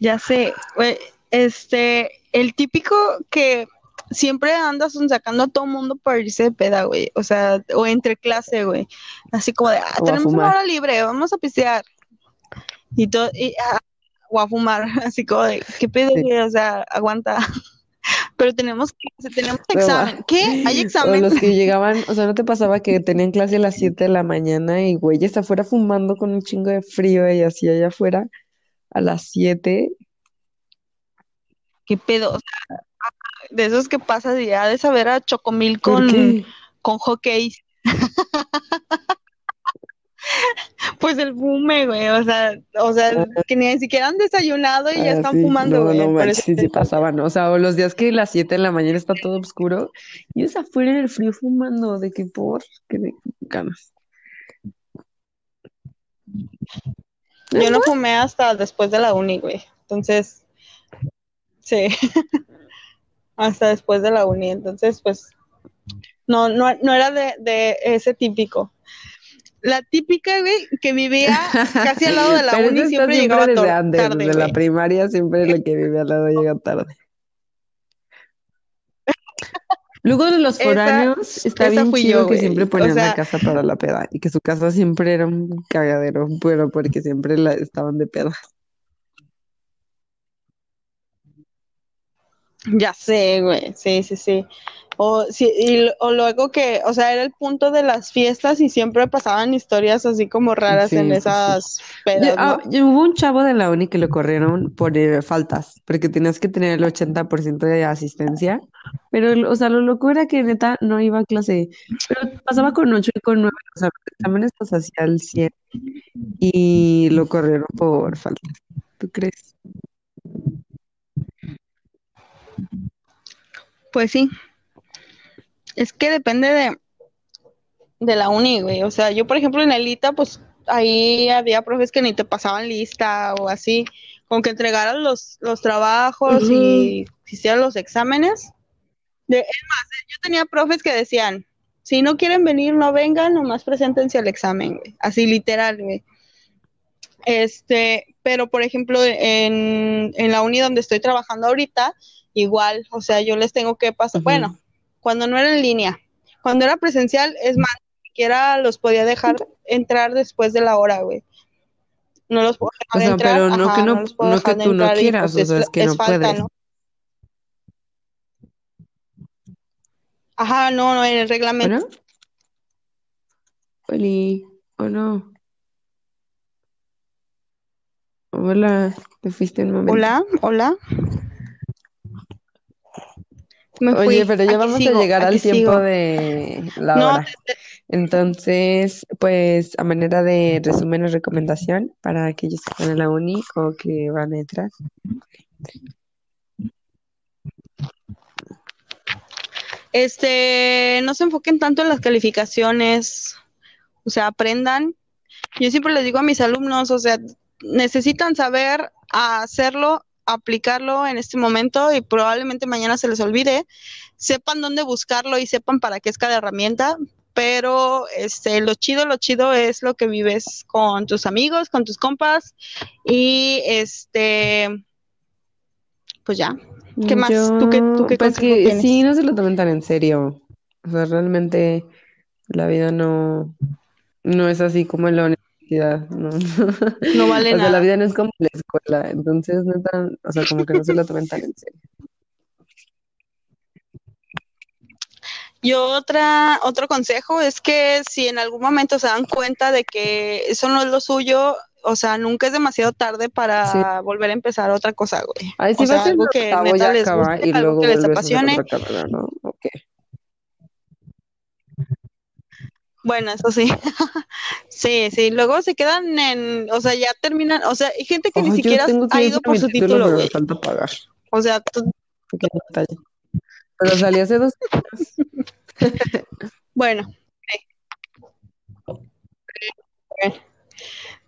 Speaker 2: Ya sé, güey, este, el típico que siempre andas sacando a todo mundo para irse de peda, güey, o sea, o entre clase, güey, así como de, ah, tenemos una hora libre, vamos a pistear, y todo, y, ah, o a fumar, [laughs] así como de, ¿qué pedo,
Speaker 1: Sí.
Speaker 2: O sea, aguanta, [laughs] pero tenemos, que- tenemos examen, ¿qué? ¿Hay
Speaker 1: O
Speaker 2: examen?
Speaker 1: los que [laughs] llegaban, o sea, ¿no te pasaba que tenían clase a las 7 de la mañana y güey, está afuera fumando con un chingo de frío y así allá afuera a las 7?
Speaker 2: ¿Qué pedo? O sea, de esos que pasas y ya de saber a Chocomil
Speaker 1: ¿Por
Speaker 2: con,
Speaker 1: qué?
Speaker 2: con hockey. [laughs] Pues el fume, güey, o sea, o sea, que ni siquiera han desayunado y ya
Speaker 1: Ah,
Speaker 2: están
Speaker 1: sí,
Speaker 2: fumando,
Speaker 1: no,
Speaker 2: güey.
Speaker 1: no manches, sí, sí pasaban, o sea, o los días que a las 7 de la mañana está todo oscuro y es afuera en el frío fumando, de que por, que de ganas.
Speaker 2: Yo no fumé hasta después de la uni, güey. Entonces, sí, [laughs] hasta después de la uni. Entonces, pues, no, no, no era de, de ese típico. La típica, güey, que vivía [laughs] casi al lado de la
Speaker 1: Pero
Speaker 2: uni siempre
Speaker 1: siempre
Speaker 2: llegaba
Speaker 1: desde antes,
Speaker 2: tarde,
Speaker 1: desde la primaria siempre lo que vive al lado llega tarde. [laughs] Luego de los
Speaker 2: Esa-
Speaker 1: foráneos, está
Speaker 2: esa
Speaker 1: bien
Speaker 2: fui
Speaker 1: chido
Speaker 2: yo,
Speaker 1: que
Speaker 2: güey.
Speaker 1: siempre
Speaker 2: O
Speaker 1: ponían la casa para la peda y que su casa siempre era un cagadero, pero porque siempre la estaban de peda.
Speaker 2: Ya sé, güey, sí, sí, sí. O, sí, y, o luego que, o sea, era el punto de las fiestas y siempre pasaban historias así como raras
Speaker 1: Sí,
Speaker 2: en
Speaker 1: sí, sí.
Speaker 2: esas pedas,
Speaker 1: ah,
Speaker 2: ¿no?
Speaker 1: yo- hubo un chavo de la uni que lo corrieron por eh, faltas, porque tenías que tener el 80% de asistencia, pero, o sea, lo loco era que neta no iba a clase, pero pasaba con 8 y con 9, o sea, los exámenes los hacía al 100 y lo corrieron por faltas. ¿Tú crees?
Speaker 2: Pues sí. Es que depende de, de la uni, güey. O sea, yo, por ejemplo, en Elita, pues ahí había profes que ni te pasaban lista o así, con que entregaran los, los trabajos y hicieran los exámenes. De, es más, yo tenía profes que decían, si no quieren venir, no vengan, nomás preséntense al examen, güey. Así literal, güey. Este, pero por ejemplo, en, en la uni donde estoy trabajando ahorita, igual, o sea, yo les tengo que pasar, bueno, cuando no era en línea, cuando era presencial, es más, ni siquiera los podía dejar entrar después de la hora, güey. No los puedo
Speaker 1: O
Speaker 2: dejar entrar,
Speaker 1: pero no
Speaker 2: ajá,
Speaker 1: que no, que tú no
Speaker 2: entrar y,
Speaker 1: quieras,
Speaker 2: pues,
Speaker 1: o sea, es que no
Speaker 2: falta,
Speaker 1: puedes.
Speaker 2: ¿no? Ajá, no, no, en el reglamento.
Speaker 1: ¿Bueno? Oli, ¿o no? Hola, te fuiste un momento.
Speaker 2: Hola, hola. Me fui,
Speaker 1: Oye, pero ya
Speaker 2: aquí
Speaker 1: vamos
Speaker 2: sigo,
Speaker 1: a llegar al tiempo
Speaker 2: sigo.
Speaker 1: de la
Speaker 2: No,
Speaker 1: hora. Entonces, pues, a manera de resumen o recomendación para aquellos que están en la uni o que van a entrar.
Speaker 2: Este, no se enfoquen tanto en las calificaciones, o sea, aprendan. Yo siempre les digo a mis alumnos, o sea, necesitan saber hacerlo aplicarlo en este momento y probablemente mañana se les olvide, sepan dónde buscarlo y sepan para qué es cada herramienta, pero este lo chido, lo chido es lo que vives con tus amigos, con tus compas y este pues ya. ¿Qué más? ¿Tú qué, tú qué
Speaker 1: pues que
Speaker 2: tienes?
Speaker 1: sí, no se lo tomen tan en serio. O sea, realmente la vida no, no es así como en la ¿no? [laughs]
Speaker 2: No vale [laughs]
Speaker 1: O sea, la
Speaker 2: nada.
Speaker 1: vida no es como la escuela, entonces no tan, o sea, como que no se lo tomen tan en serio.
Speaker 2: Y otra, otro consejo es que si en algún momento se dan cuenta de que eso no es lo suyo, o sea, nunca es demasiado tarde para volver a empezar otra cosa, güey.
Speaker 1: Ay, si
Speaker 2: O sea, algo que neta les guste,
Speaker 1: y
Speaker 2: algo
Speaker 1: luego
Speaker 2: que les apasione. Bueno, eso sí. [laughs] Sí, sí, luego se quedan en, o sea, ya terminan, o sea, hay gente que ni siquiera ha ido
Speaker 1: por
Speaker 2: su
Speaker 1: título,
Speaker 2: título,
Speaker 1: me falta pagar.
Speaker 2: O sea, tú-.
Speaker 1: Pero salí hace dos años. [laughs]
Speaker 2: bueno.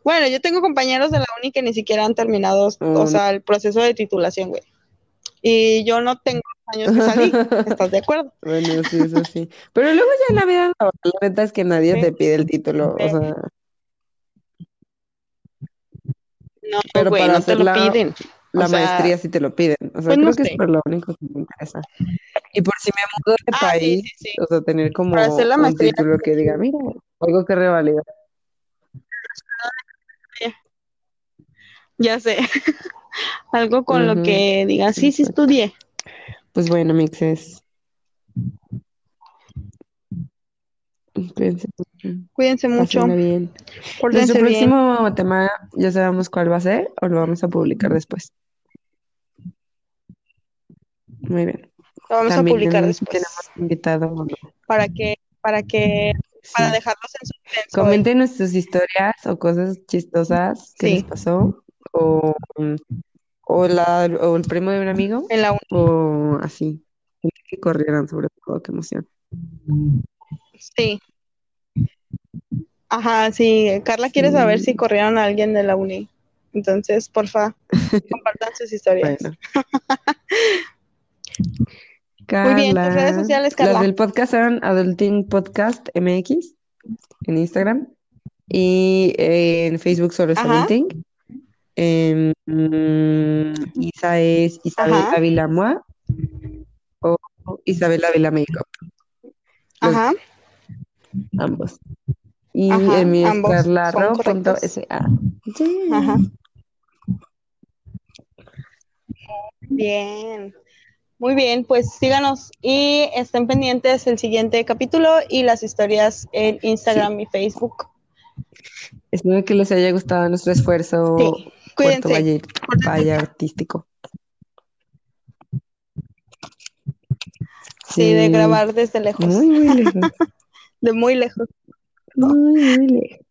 Speaker 2: Bueno. Yo tengo compañeros de la uni que ni siquiera han terminado, o sea, el proceso de titulación, güey. Y yo no tengo años que salí, ¿estás de acuerdo? [laughs]
Speaker 1: Bueno, sí, eso sí. Pero luego ya en la vida la neta es que nadie
Speaker 2: Sí.
Speaker 1: te pide el título, o sea,
Speaker 2: No,
Speaker 1: Pero
Speaker 2: güey,
Speaker 1: para
Speaker 2: no te
Speaker 1: hacer
Speaker 2: lo
Speaker 1: la-
Speaker 2: piden.
Speaker 1: la
Speaker 2: O sea,
Speaker 1: maestría sí te lo piden. O sea,
Speaker 2: pues no
Speaker 1: creo que
Speaker 2: sé.
Speaker 1: es por lo único que me interesa. Y por si me mudo de
Speaker 2: Ah,
Speaker 1: país,
Speaker 2: sí,
Speaker 1: o sea, tener como
Speaker 2: Para hacer la
Speaker 1: un título que diga, mira, algo que revalida.
Speaker 2: Ya sé. [laughs] Algo con lo que digas, sí, sí estudié.
Speaker 1: Pues bueno, mixes. Cuídense mucho.
Speaker 2: Cuídense mucho.
Speaker 1: Bien. Nuestro
Speaker 2: bien.
Speaker 1: próximo tema, ya sabemos cuál va a ser o lo vamos a publicar después. Muy bien.
Speaker 2: Lo vamos
Speaker 1: También
Speaker 2: a publicar después.
Speaker 1: tenemos invitado.
Speaker 2: Para que, para que, para dejarlos en suspenso.
Speaker 1: Comenten nuestras historias o cosas chistosas que
Speaker 2: Sí.
Speaker 1: les pasó. O, o, la, o el primo de un amigo.
Speaker 2: En la uni.
Speaker 1: O así. Que corrieran sobre todo, qué emoción.
Speaker 2: Sí. Ajá, sí. Carla quiere saber si corrieron a alguien de la uni. Entonces, porfa, [laughs] compartan sus historias.
Speaker 1: Bueno. [laughs]
Speaker 2: Muy bien, tus redes sociales, Carla.
Speaker 1: Las del podcast eran Adulting Podcast MX en Instagram. Y en Facebook
Speaker 2: Ajá.
Speaker 1: Adulting. Em, Isa es Isabel. Ávila Mua o Isabel Ávila Makeup,
Speaker 2: Ajá.
Speaker 1: ambos. Y
Speaker 2: Ajá,
Speaker 1: el mío es carlarro.sa.
Speaker 2: Ajá. Bien. Muy bien, pues síganos y estén pendientes el siguiente capítulo y las historias en Instagram y Facebook.
Speaker 1: Espero que les haya gustado nuestro esfuerzo
Speaker 2: Sí.
Speaker 1: Puerto
Speaker 2: Cuídense.
Speaker 1: Valle, Valle artístico.
Speaker 2: Sí, de grabar desde lejos,
Speaker 1: Muy, muy lejos. [laughs]
Speaker 2: de muy lejos.
Speaker 1: Muy, muy lejos.